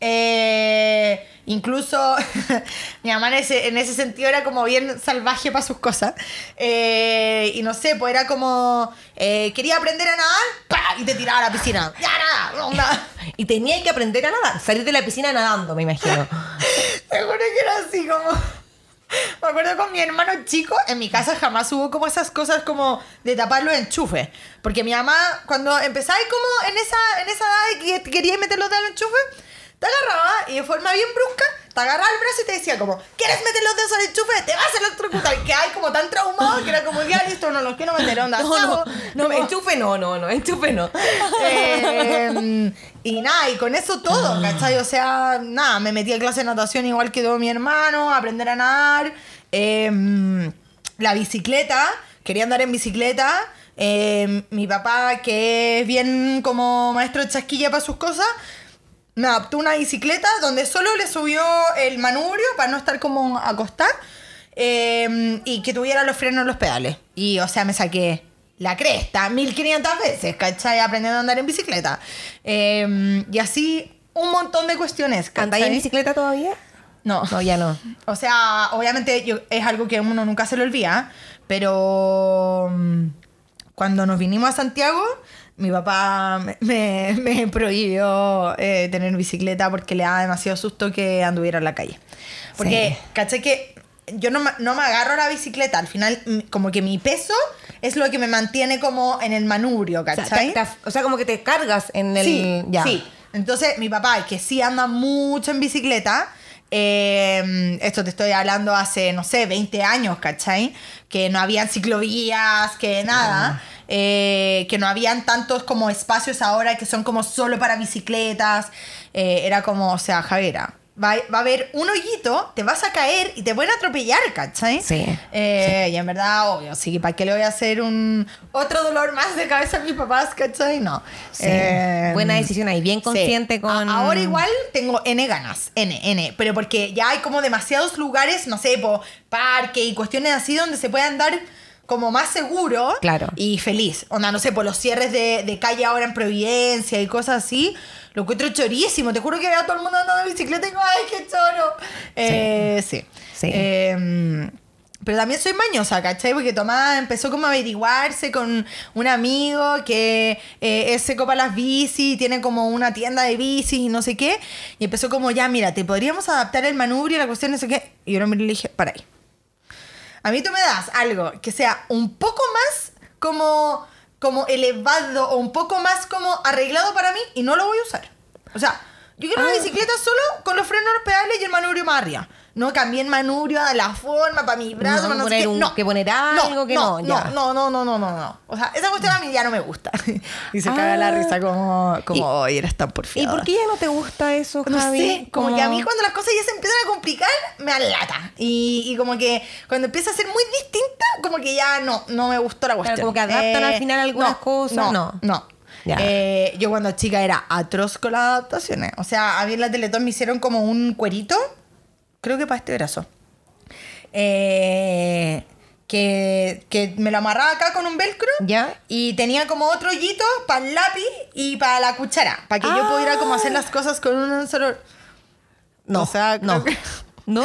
Eh, incluso mi mamá en ese, en ese sentido era como bien salvaje para sus cosas. Eh, y no sé, pues era como, eh, quería aprender a nadar, ¡pa! y te tiraba a la piscina. Ya nada, onda. Y tenía que aprender a nadar, salir de la piscina nadando, me imagino. Me acuerdo que era así como. Me acuerdo con mi hermano chico, en mi casa jamás hubo como esas cosas como de tapar los enchufes. Porque mi mamá, cuando empezaba como en esa, en esa edad de que quería meter los dedos al enchufe, te agarraba y de forma bien brusca, te agarraba el brazo y te decía como, ¿quieres meter los dedos al enchufe? Te vas a electrocutar. Que hay como tan traumado que era como, ya listo, no los quiero meter, onda. No, no, chao. no, Como- enchufe no, no, no, enchufe no. eh, y nada, y con eso todo, ¿cachai? O sea, nada, me metí a clase de natación igual que todo mi hermano, aprender a nadar. eh, la bicicleta, quería andar en bicicleta. eh, mi papá, que es bien como maestro de chasquilla para sus cosas, me adaptó una bicicleta donde solo le subió el manubrio para no estar como acostar eh, y que tuviera los frenos en los pedales. Y, o sea, me saqué la cresta 1500 veces, ¿cachai? Aprendiendo a andar en bicicleta. Eh, y así un montón de cuestiones. ¿Andáis en bicicleta todavía? No. No, ya no. O sea, obviamente yo- es algo que uno nunca se le olvida, pero mm, cuando nos vinimos a Santiago, mi papá me, me- prohibió eh, tener bicicleta porque le daba demasiado susto que anduviera en la calle. Porque, Sí. caché que yo no, no me agarro a la bicicleta, al final como que mi peso es lo que me mantiene como en el manubrio, O sea, ¿cachai? te- te- o sea, como que te cargas en el... Sí, ya. sí. Entonces, mi papá, que sí anda mucho en bicicleta, eh, esto te estoy hablando hace, no sé, 20 años, ¿cachai? Que no habían ciclovías, que nada. eh, que no habían tantos como espacios ahora que son como solo para bicicletas. Eh, era como, o sea, Javiera, va, va a haber un hoyito, te vas a caer y te pueden atropellar, ¿cachai? Sí, Eh, Y en verdad, obvio, sí, ¿para qué le voy a hacer un otro dolor más de cabeza a mis papás, ¿cachai? No. Sí. Eh, Buena decisión ahí, bien sí. consciente A- con... ahora igual tengo N ganas, N, N, pero porque ya hay como demasiados lugares, no sé, po, parque y cuestiones así donde se puede andar como más seguro Claro. y feliz. Onda, no sé, por los cierres de, de calle ahora en Providencia y cosas así. Lo encuentro chorísimo. Te juro que veo a todo el mundo andando en bicicleta y digo, ¡ay, qué choro! Eh, sí. Sí. Eh, pero también soy mañosa, ¿cachai? Porque Tomás empezó como a averiguarse con un amigo que eh, es seco para las bicis, tiene como una tienda de bicis y no sé qué. Y empezó como, ya, mira, te podríamos adaptar el manubrio y la cuestión, no sé qué. Y yo le dije, para ahí. A mí tú me das algo que sea un poco más como, como elevado o un poco más como arreglado para mí y no lo voy a usar. O sea, yo quiero una Ah. bicicleta solo con los frenos, los pedales y el manubrio más arriba. No cambié el manubrio a la forma para mi brazo, No, para no sé poner qué. un- no. que poner algo que no, ya. no, no, no, no, no, no. O sea, esa cuestión a mí ya no me gusta. y se caga la Ah. risa como, como Y- hoy eres tan ¿Y porfiada. por qué ya no te gusta eso, No Javi? sé, como, que a mí cuando las cosas ya se empiezan a complicar, me alata. Y, y como que cuando empieza a ser muy distinta, como que ya no, no me gustó la cuestión. como que adaptan al final algunas no, cosas, no. No, no. Eh, yo cuando chica era atroz con las adaptaciones. O sea, a mí en la Teletón me hicieron como un cuerito, creo que para este brazo. Eh, que, que me lo amarraba acá con un velcro. ¿Ya? Y tenía como otro hoyito para el lápiz y para la cuchara. Para que yo pudiera como hacer las cosas con un solo... No, O sea, no. que- ¿No?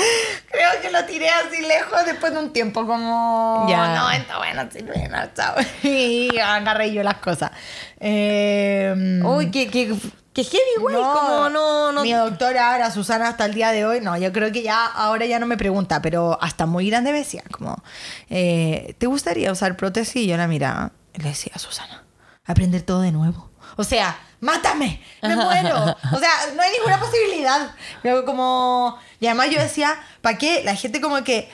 Creo que lo tiré así lejos después de un tiempo, como. Ya. No, está bueno, sí, bueno, chao. Y agarré yo las cosas. Eh, Uy, que, que, que heavy, güey. no, como no, no. Mi doctora, ahora Susana, hasta el día de hoy, no, yo creo que ya, ahora ya no me pregunta, pero hasta muy grande me decía, como, eh, ¿te gustaría usar prótesis? Y yo la miraba y le decía, Susana, aprender todo de nuevo. O sea, mátame, me muero. O sea, no hay ninguna posibilidad. Luego como, y además yo decía, ¿para qué? La gente como que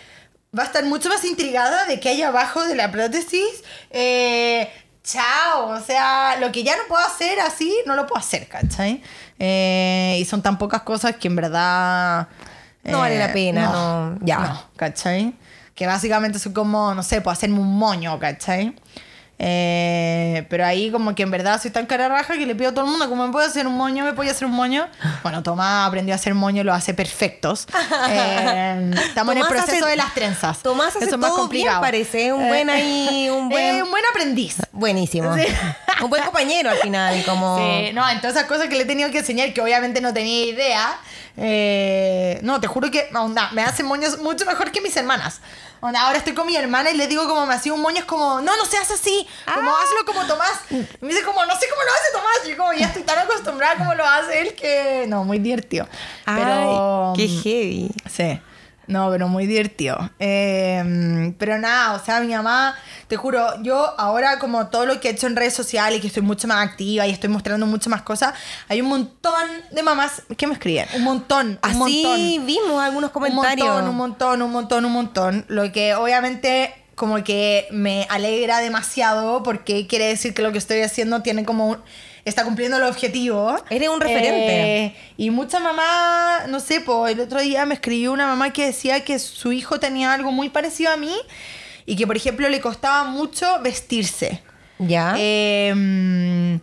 va a estar mucho más intrigada de que hay abajo de la prótesis. Eh, chao, o sea, lo que ya no puedo hacer así, no lo puedo hacer, ¿cachai? Eh, y son tan pocas cosas que en verdad... eh, No vale la pena, no, ya. no, ¿cachai? Que básicamente son como, no sé, pues hacerme un moño, ¿cachai? Eh, pero ahí como que en verdad soy tan cara raja que le pido a todo el mundo, como me puedo hacer un moño, me puedo hacer un moño. Bueno, Tomás aprendió a hacer moño, lo hace perfectos. Eh, estamos en el Tomás proceso hace- de las trenzas. Tomás hace Eso es más todo complicado. bien, parece, un buen ahí, un buen- Eh, un buen aprendiz. Buenísimo. Sí. Un buen compañero al final, como. Sí, no, entonces cosas que le he tenido que enseñar que obviamente no tenía idea. Eh, no, te juro que onda, me hacen moños mucho mejor que mis hermanas. Onda, ahora estoy con mi hermana y le digo como me hacía un moño, es como, no, no se hace así, como Ah. hazlo como Tomás. Y me dice como, no sé cómo lo hace Tomás. Y yo como, ya estoy tan acostumbrada como lo hace él que, no, muy divertido. Pero, Ay, qué heavy. Sí. No, pero muy divertido. Eh, pero nada, o sea, mi mamá, te juro, yo ahora como todo lo que he hecho en redes sociales, que estoy mucho más activa y estoy mostrando mucho más cosas, hay un montón de mamás que me escriben. Un montón, un Así montón. vimos algunos comentarios. Un montón, un montón, un montón, un montón. Lo que obviamente como que me alegra demasiado porque quiere decir que lo que estoy haciendo tiene como un- está cumpliendo el objetivo. Eres un referente. Eh, y mucha mamá, no sé, po, el otro día me escribió una mamá que decía que su hijo tenía algo muy parecido a mí y que, por ejemplo, le costaba mucho vestirse. Ya. Eh,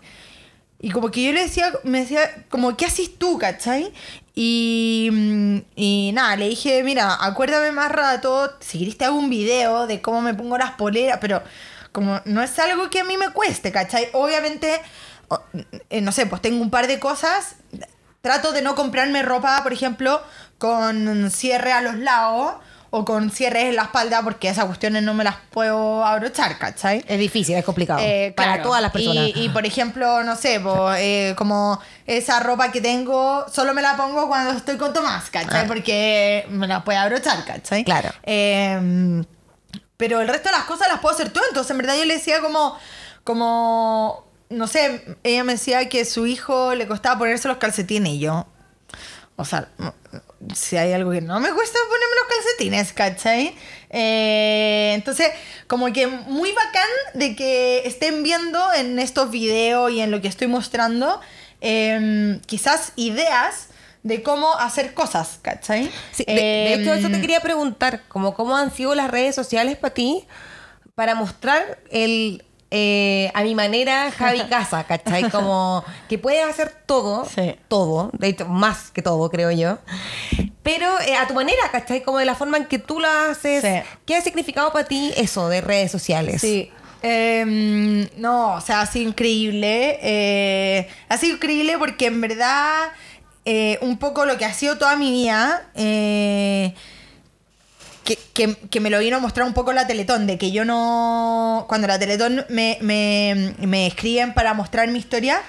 y como que yo le decía, me decía, como, ¿qué haces tú, cachai? Y, mm, y nada, le dije, mira, acuérdame más rato, si querés te hago un video de cómo me pongo las poleras, pero como no es algo que a mí me cueste, ¿cachai? Obviamente, no sé, pues tengo un par de cosas, trato de no comprarme ropa, por ejemplo, con cierre a los lados o con cierres en la espalda porque esas cuestiones no me las puedo abrochar, ¿cachai? Es difícil, es complicado. Eh, para claro. todas las personas. Y, y, por ejemplo, no sé, po, eh, como esa ropa que tengo, solo me la pongo cuando estoy con Tomás, ¿cachai? Ah. Porque me la puede abrochar, ¿cachai? Claro. Eh, pero el resto de las cosas las puedo hacer tú. Entonces, en verdad, yo le decía como, como, no sé, ella me decía que su hijo le costaba ponerse los calcetines y yo, o sea, si hay algo que no me cuesta ponerme los calcetines, ¿cachai? Eh, entonces, como que muy bacán de que estén viendo en estos videos y en lo que estoy mostrando, eh, quizás ideas de cómo hacer cosas, ¿cachai? Sí, de, de hecho, eso te Em, quería preguntar, como cómo han sido las redes sociales para ti para mostrar el eh, a mi manera Javi Casa, ¿cachai? Como que puedes hacer todo, Sí. todo, de hecho, más que todo, creo yo. Pero eh, a tu manera, ¿cachai? Como de la forma en que tú lo haces. Sí. ¿Qué ha significado para ti eso de redes sociales? Sí. Em, no, o sea, ha sido increíble. eh, ha sido increíble porque en verdad un poco lo que ha sido toda mi vida, eh, que, que- que me lo vino a mostrar un poco la Teletón, de que yo no... Cuando la Teletón me, me, me escriben para mostrar mi historia,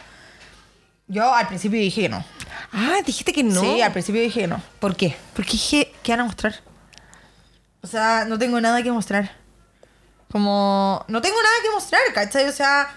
yo al principio dije que no. Ah, dijiste que no. Sí, al principio dije que no. ¿Por qué? Porque dije, ¿qué van a mostrar? O sea, no tengo nada que mostrar. Como, no tengo nada que mostrar, ¿cachai? O sea,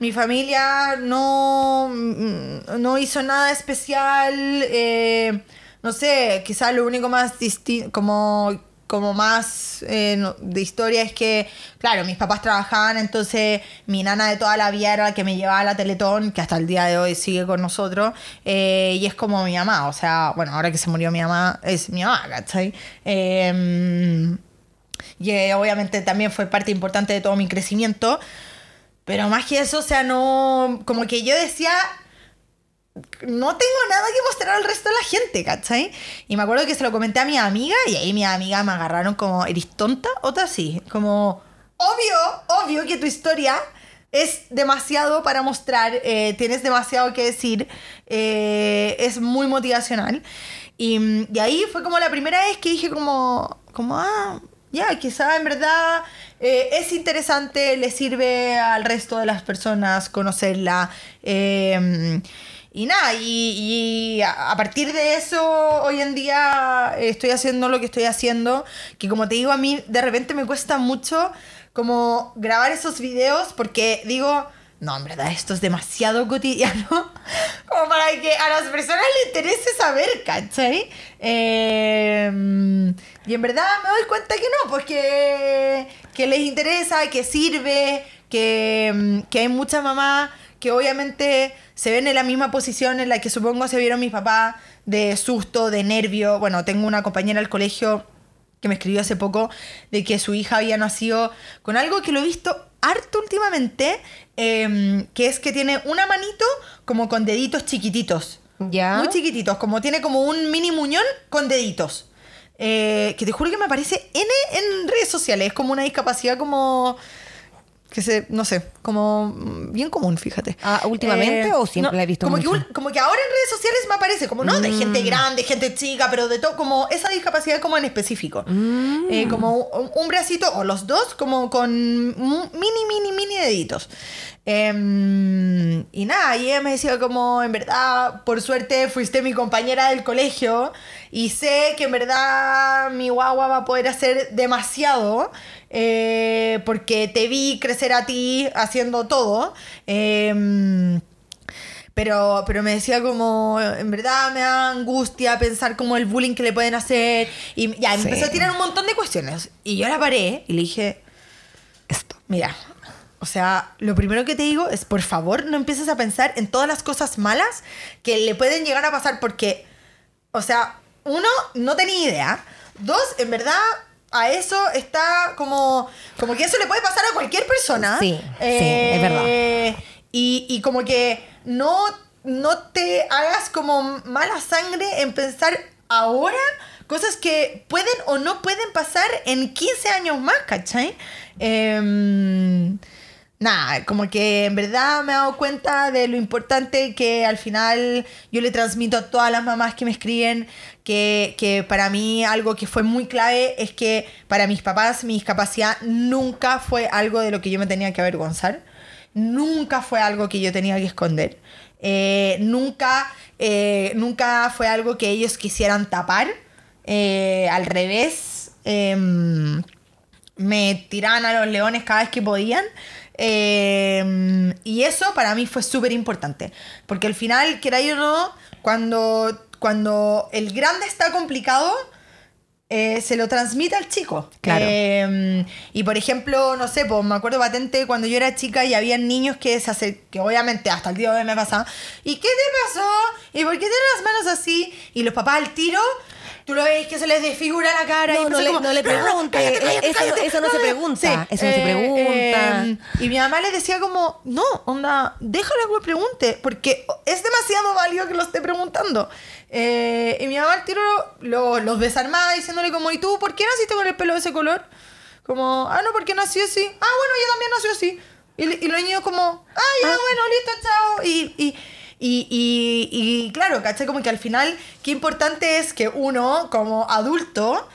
mi familia no, no hizo nada especial. eh, no sé, quizás lo único más distinto, como, como más eh, de historia es que, claro, mis papás trabajaban, entonces mi nana de toda la vida era la que me llevaba a la Teletón, que hasta el día de hoy sigue con nosotros, eh, y es como mi mamá, o sea, bueno, ahora que se murió mi mamá, es mi mamá, ¿cachai? Eh, y eh, obviamente también fue parte importante de todo mi crecimiento. Pero más que eso, o sea, no. Como que yo decía. No tengo nada que mostrar al resto de la gente, ¿cachai? Y me acuerdo que se lo comenté a mi amiga y ahí mi amiga me agarraron como, ¿eres tonta? Otra así. Como, obvio, obvio que tu historia es demasiado para mostrar, eh, tienes demasiado que decir, eh, es muy motivacional. Y, y ahí fue como la primera vez que dije como, como ah, ya, quizá en verdad eh, es interesante, le sirve al resto de las personas conocerla. eh, y nada, y, y a partir de eso, hoy en día eh, estoy haciendo lo que estoy haciendo, que como te digo, a mí de repente me cuesta mucho como grabar esos videos porque digo, no, en verdad esto es demasiado cotidiano como para que a las personas les interese saber, ¿cachai? Eh, y en verdad me doy cuenta que no, pues que, que les interesa, que sirve, que, que hay muchas mamás que obviamente se ven en la misma posición en la que supongo se vieron mis papás, de susto, de nervio. Bueno, tengo una compañera del colegio que me escribió hace poco de que su hija había nacido con algo que lo he visto harto últimamente, em, que es que tiene una manito como con deditos chiquititos. Ya. Muy chiquititos, como tiene como un mini muñón con deditos. Eh, que te juro que me aparece N en redes sociales. Es como una discapacidad como... Que se, no sé, como mm, bien común, fíjate. Ah, ¿últimamente o siempre la he visto como que, mucho? como que ahora en redes sociales me aparece, como no de gente grande, gente chica, pero de todo, como esa discapacidad como en específico. Eh, como un, un bracito o los dos, como con mini, mini, mini deditos. Em, y nada, y ella me decía como, en verdad, por suerte fuiste mi compañera del colegio y sé que en verdad mi guagua va a poder hacer demasiado eh, porque te vi crecer a ti haciendo todo. Em, pero, pero me decía como, en verdad me da angustia pensar como el bullying que le pueden hacer. Y ya, Sí. empezó a tirar un montón de cuestiones. Y yo la paré y le dije, Esto. mira, o sea, lo primero que te digo es, por favor, no empieces a pensar en todas las cosas malas que le pueden llegar a pasar porque, o sea, uno, no tenía idea. Dos, en verdad, a eso está como, como que eso le puede pasar a cualquier persona. Sí, sí, es verdad. Eh, y, y como que no, no te hagas como mala sangre en pensar ahora cosas que pueden o no pueden pasar en 15 años más, ¿cachai? Em, nada, como que en verdad me he dado cuenta de lo importante que al final yo le transmito a todas las mamás que me escriben, que, que para mí algo que fue muy clave es que para mis papás mi discapacidad nunca fue algo de lo que yo me tenía que avergonzar, nunca fue algo que yo tenía que esconder, eh, nunca, eh, nunca fue algo que ellos quisieran tapar, eh, al revés. em, me tiraban a los leones cada vez que podían. Eh, y eso para mí fue súper importante. Porque al final, quiera yo o no, cuando, cuando el grande está complicado, eh, se lo transmite al chico. Claro. Eh, y por ejemplo, no sé, pues me acuerdo patente cuando yo era chica y había niños que se hace, que obviamente hasta el día de hoy me pasaba. ¿Y qué te pasó? ¿Y por qué tienes las manos así? Y los papás al tiro, tú lo ves que se les desfigura la cara. y No, le, como, no le pregunte. cállate, cállate, eso, cállate, eso no se pregunta. Sí, Eso no se eh, pregunta. eh, y mi mamá le decía como, no, onda, déjala que pregunte, porque es demasiado válido que lo esté preguntando. Eh, y mi mamá al tiro lo- los desarmaba diciéndole como, ¿y tú por qué naciste con el pelo de ese color? Como, ah, no, porque nací así. Ah, bueno, yo también nací así. Y, los niños como, ah, ya, bueno, listo, chao. Y, y, y, y, claro, ¿cachai? Como que al final, qué importante es que uno, como adulto,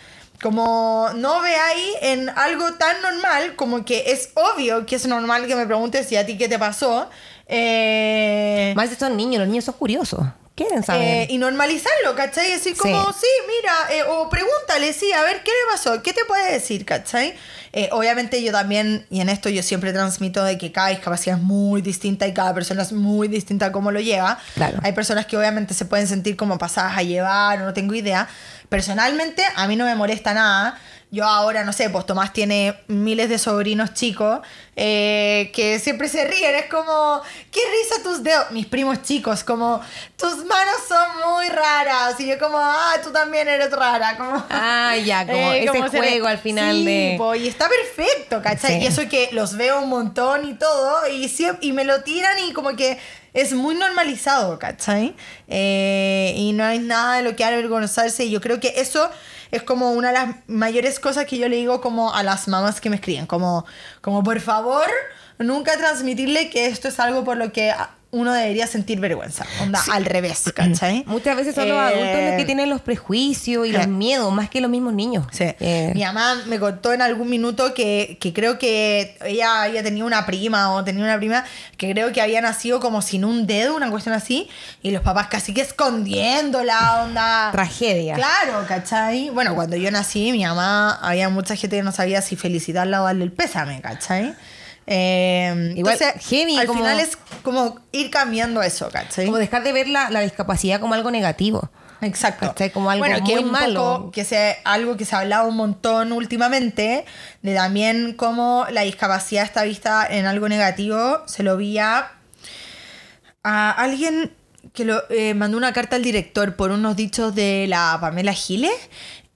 como no veáis en algo tan normal como que es obvio que es normal que me preguntes si a ti qué te pasó. Eh, Más si son niños, los niños son curiosos. Quieren saber. eh, y normalizarlo, ¿cachai? Decir como, Sí. sí, mira, eh, o pregúntale, sí, a ver, ¿qué le pasó? ¿Qué te puede decir, ¿cachai? Eh, obviamente yo también, y en esto yo siempre transmito de que cada discapacidad es muy distinta y cada persona es muy distinta a cómo lo lleva. Claro. Hay personas que obviamente se pueden sentir como pasadas a llevar o no tengo idea. Personalmente, a mí no me molesta nada. Yo ahora, no sé, pues Tomás tiene miles de sobrinos chicos eh, que siempre se ríen. Es como, qué risa tus dedos. Mis primos chicos, como, tus manos son muy raras. Y yo como, ah, tú también eres rara. Como, Ah, ya, como ese se re- juego al final Sí, de- po, y está perfecto, ¿cachai? Sí. Y eso que los veo un montón y todo, y, siem- y me lo tiran y como que es muy normalizado, ¿cachai? Eh, y no hay nada de lo que avergonzarse. Y yo creo que eso es como una de las mayores cosas que yo le digo como a las mamás que me escriben. Como, como por favor, nunca transmitirle que esto es algo por lo que uno debería sentir vergüenza. Onda, al revés, ¿cachai? Muchas veces son los adultos los que Eh, tienen los prejuicios y los eh. miedos, más que los mismos niños. Sí. Eh, Mi mamá me contó en algún minuto que, que creo que ella había tenido una prima o tenía una prima que creo que había nacido como sin un dedo, una cuestión así, y los papás casi que escondiendo la onda. Tragedia. Claro, ¿cachai? Bueno, cuando yo nací, mi mamá, había mucha gente que no sabía si felicitarla o darle el pésame, ¿cachai? Eh, Igual, entonces, heavy, al como- final es como ir cambiando eso, ¿cachai? Como dejar de ver la, la discapacidad como algo negativo. Exacto. ¿Cachai? Como algo que muy es un malo. poco- que sea algo que se ha hablado un montón últimamente, de también cómo la discapacidad está vista en algo negativo. Se lo vi a, a alguien que lo eh, mandó una carta al director por unos dichos de la Pamela Giles.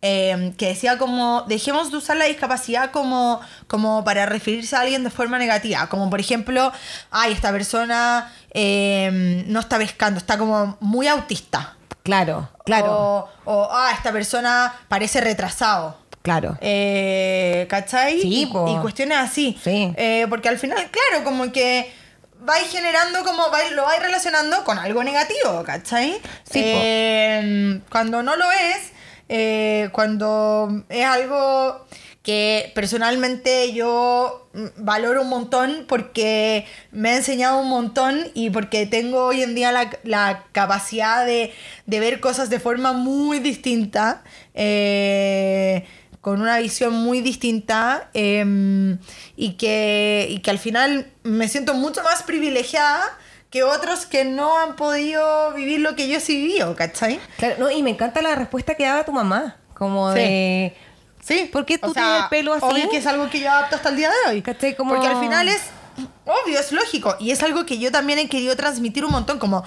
Eh, que decía como dejemos de usar la discapacidad como, como para referirse a alguien de forma negativa como por ejemplo ay esta persona eh, no está pescando está como muy autista Claro, claro, o, o, ah, esta persona parece retrasado. claro. Eh, ¿Cachai? Sí, y, cuestiones así. Sí. Eh, porque al final, claro, como que vais generando, como vais, lo vais relacionando con algo negativo, ¿cachai? Sí. Eh, cuando no lo es, eh, cuando es algo que personalmente yo mm, valoro un montón porque me ha enseñado un montón y porque tengo hoy en día la, la capacidad de, de ver cosas de forma muy distinta, eh, con una visión muy distinta eh, y, que, y que al final me siento mucho más privilegiada que otros que no han podido vivir lo que yo sí viví, ¿cachai? Claro, no, y me encanta la respuesta que daba tu mamá. Como Sí. de. Sí. ¿Por qué tú O sea, tienes el pelo así? Obvio que es algo que yo adapto hasta el día de hoy. ¿Cachai? Como- Porque al final es obvio, es lógico. Y es algo que yo también he querido transmitir un montón. Como,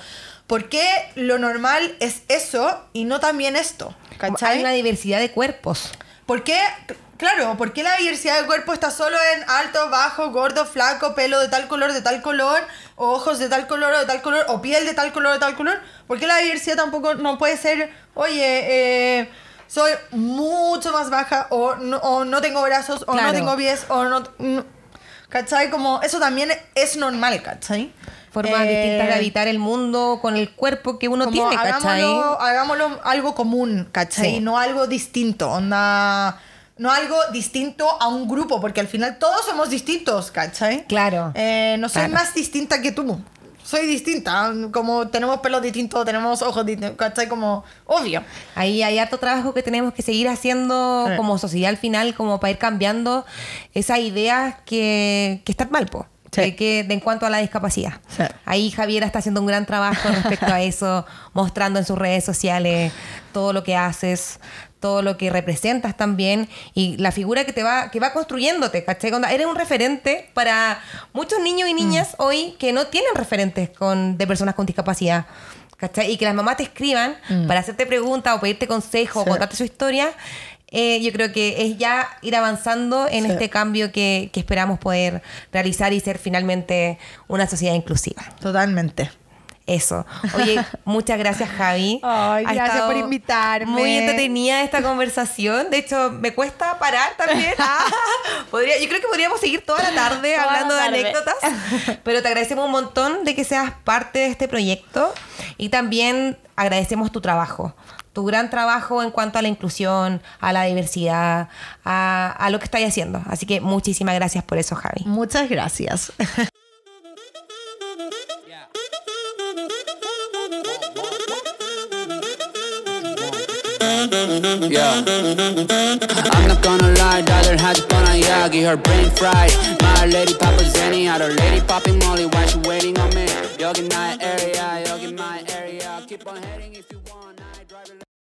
¿por qué lo normal es eso y no también esto? ¿Cachai? Hay una diversidad de cuerpos. ¿Por qué? Claro, ¿por qué la diversidad de cuerpo está solo en alto, bajo, gordo, flaco, pelo de tal color, de tal color, o ojos de tal color o de tal color, o piel de tal color de tal color? ¿Por qué la diversidad tampoco no puede ser, oye, eh, soy mucho más baja, o no, o no tengo brazos, o Claro. no tengo pies, o no... no- ¿cachai? Como eso también es normal, ¿cachai? Formas Eh, distintas de habitar el mundo con el cuerpo que uno como tiene, ¿cachai? hagámoslo, hagámoslo algo común, ¿cachai? Sí. No algo distinto, onda... No algo distinto a un grupo, porque al final todos somos distintos, ¿cachai? Claro. Eh, no soy Claro. más distinta que tú. Soy distinta, como tenemos pelos distintos, tenemos ojos distintos, ¿cachai? Como, obvio. Ahí hay harto trabajo que tenemos que seguir haciendo Sí. como sociedad al final, como para ir cambiando esas ideas que, que están mal, po. Sí. De, que, de en cuanto a la discapacidad. Sí. Ahí Javiera está haciendo un gran trabajo respecto a eso, mostrando en sus redes sociales todo lo que haces, todo lo que representas también y la figura que te va, que va construyéndote, ¿cachai? Onda, Eres un referente para muchos niños y niñas hoy que no tienen referentes con, de personas con discapacidad. ¿Cachai? Y que las mamás te escriban para hacerte preguntas o pedirte consejo o Sí. contarte su historia, eh, yo creo que es ya ir avanzando en Sí. este cambio que, que esperamos poder realizar y ser finalmente una sociedad inclusiva. Totalmente. Eso. Oye, muchas gracias, Javi. Ay, Ha gracias por invitarme. Muy entretenida esta conversación. De hecho, me cuesta parar también. Ah, podría, yo creo que podríamos seguir toda la tarde Toda la hablando de anécdotas. Pero te agradecemos un montón de que seas parte de este proyecto. Y también agradecemos tu trabajo. Tu gran trabajo en cuanto a la inclusión, a la diversidad, a, a lo que estás haciendo. Así que muchísimas gracias por eso, Javi. Muchas gracias. Yeah. I'm not gonna lie, dollar has on a Yagi, her brain fried. My lady Papa Zenny, had her lady popping Molly while she waiting on me. Yogi night area, yogi my area.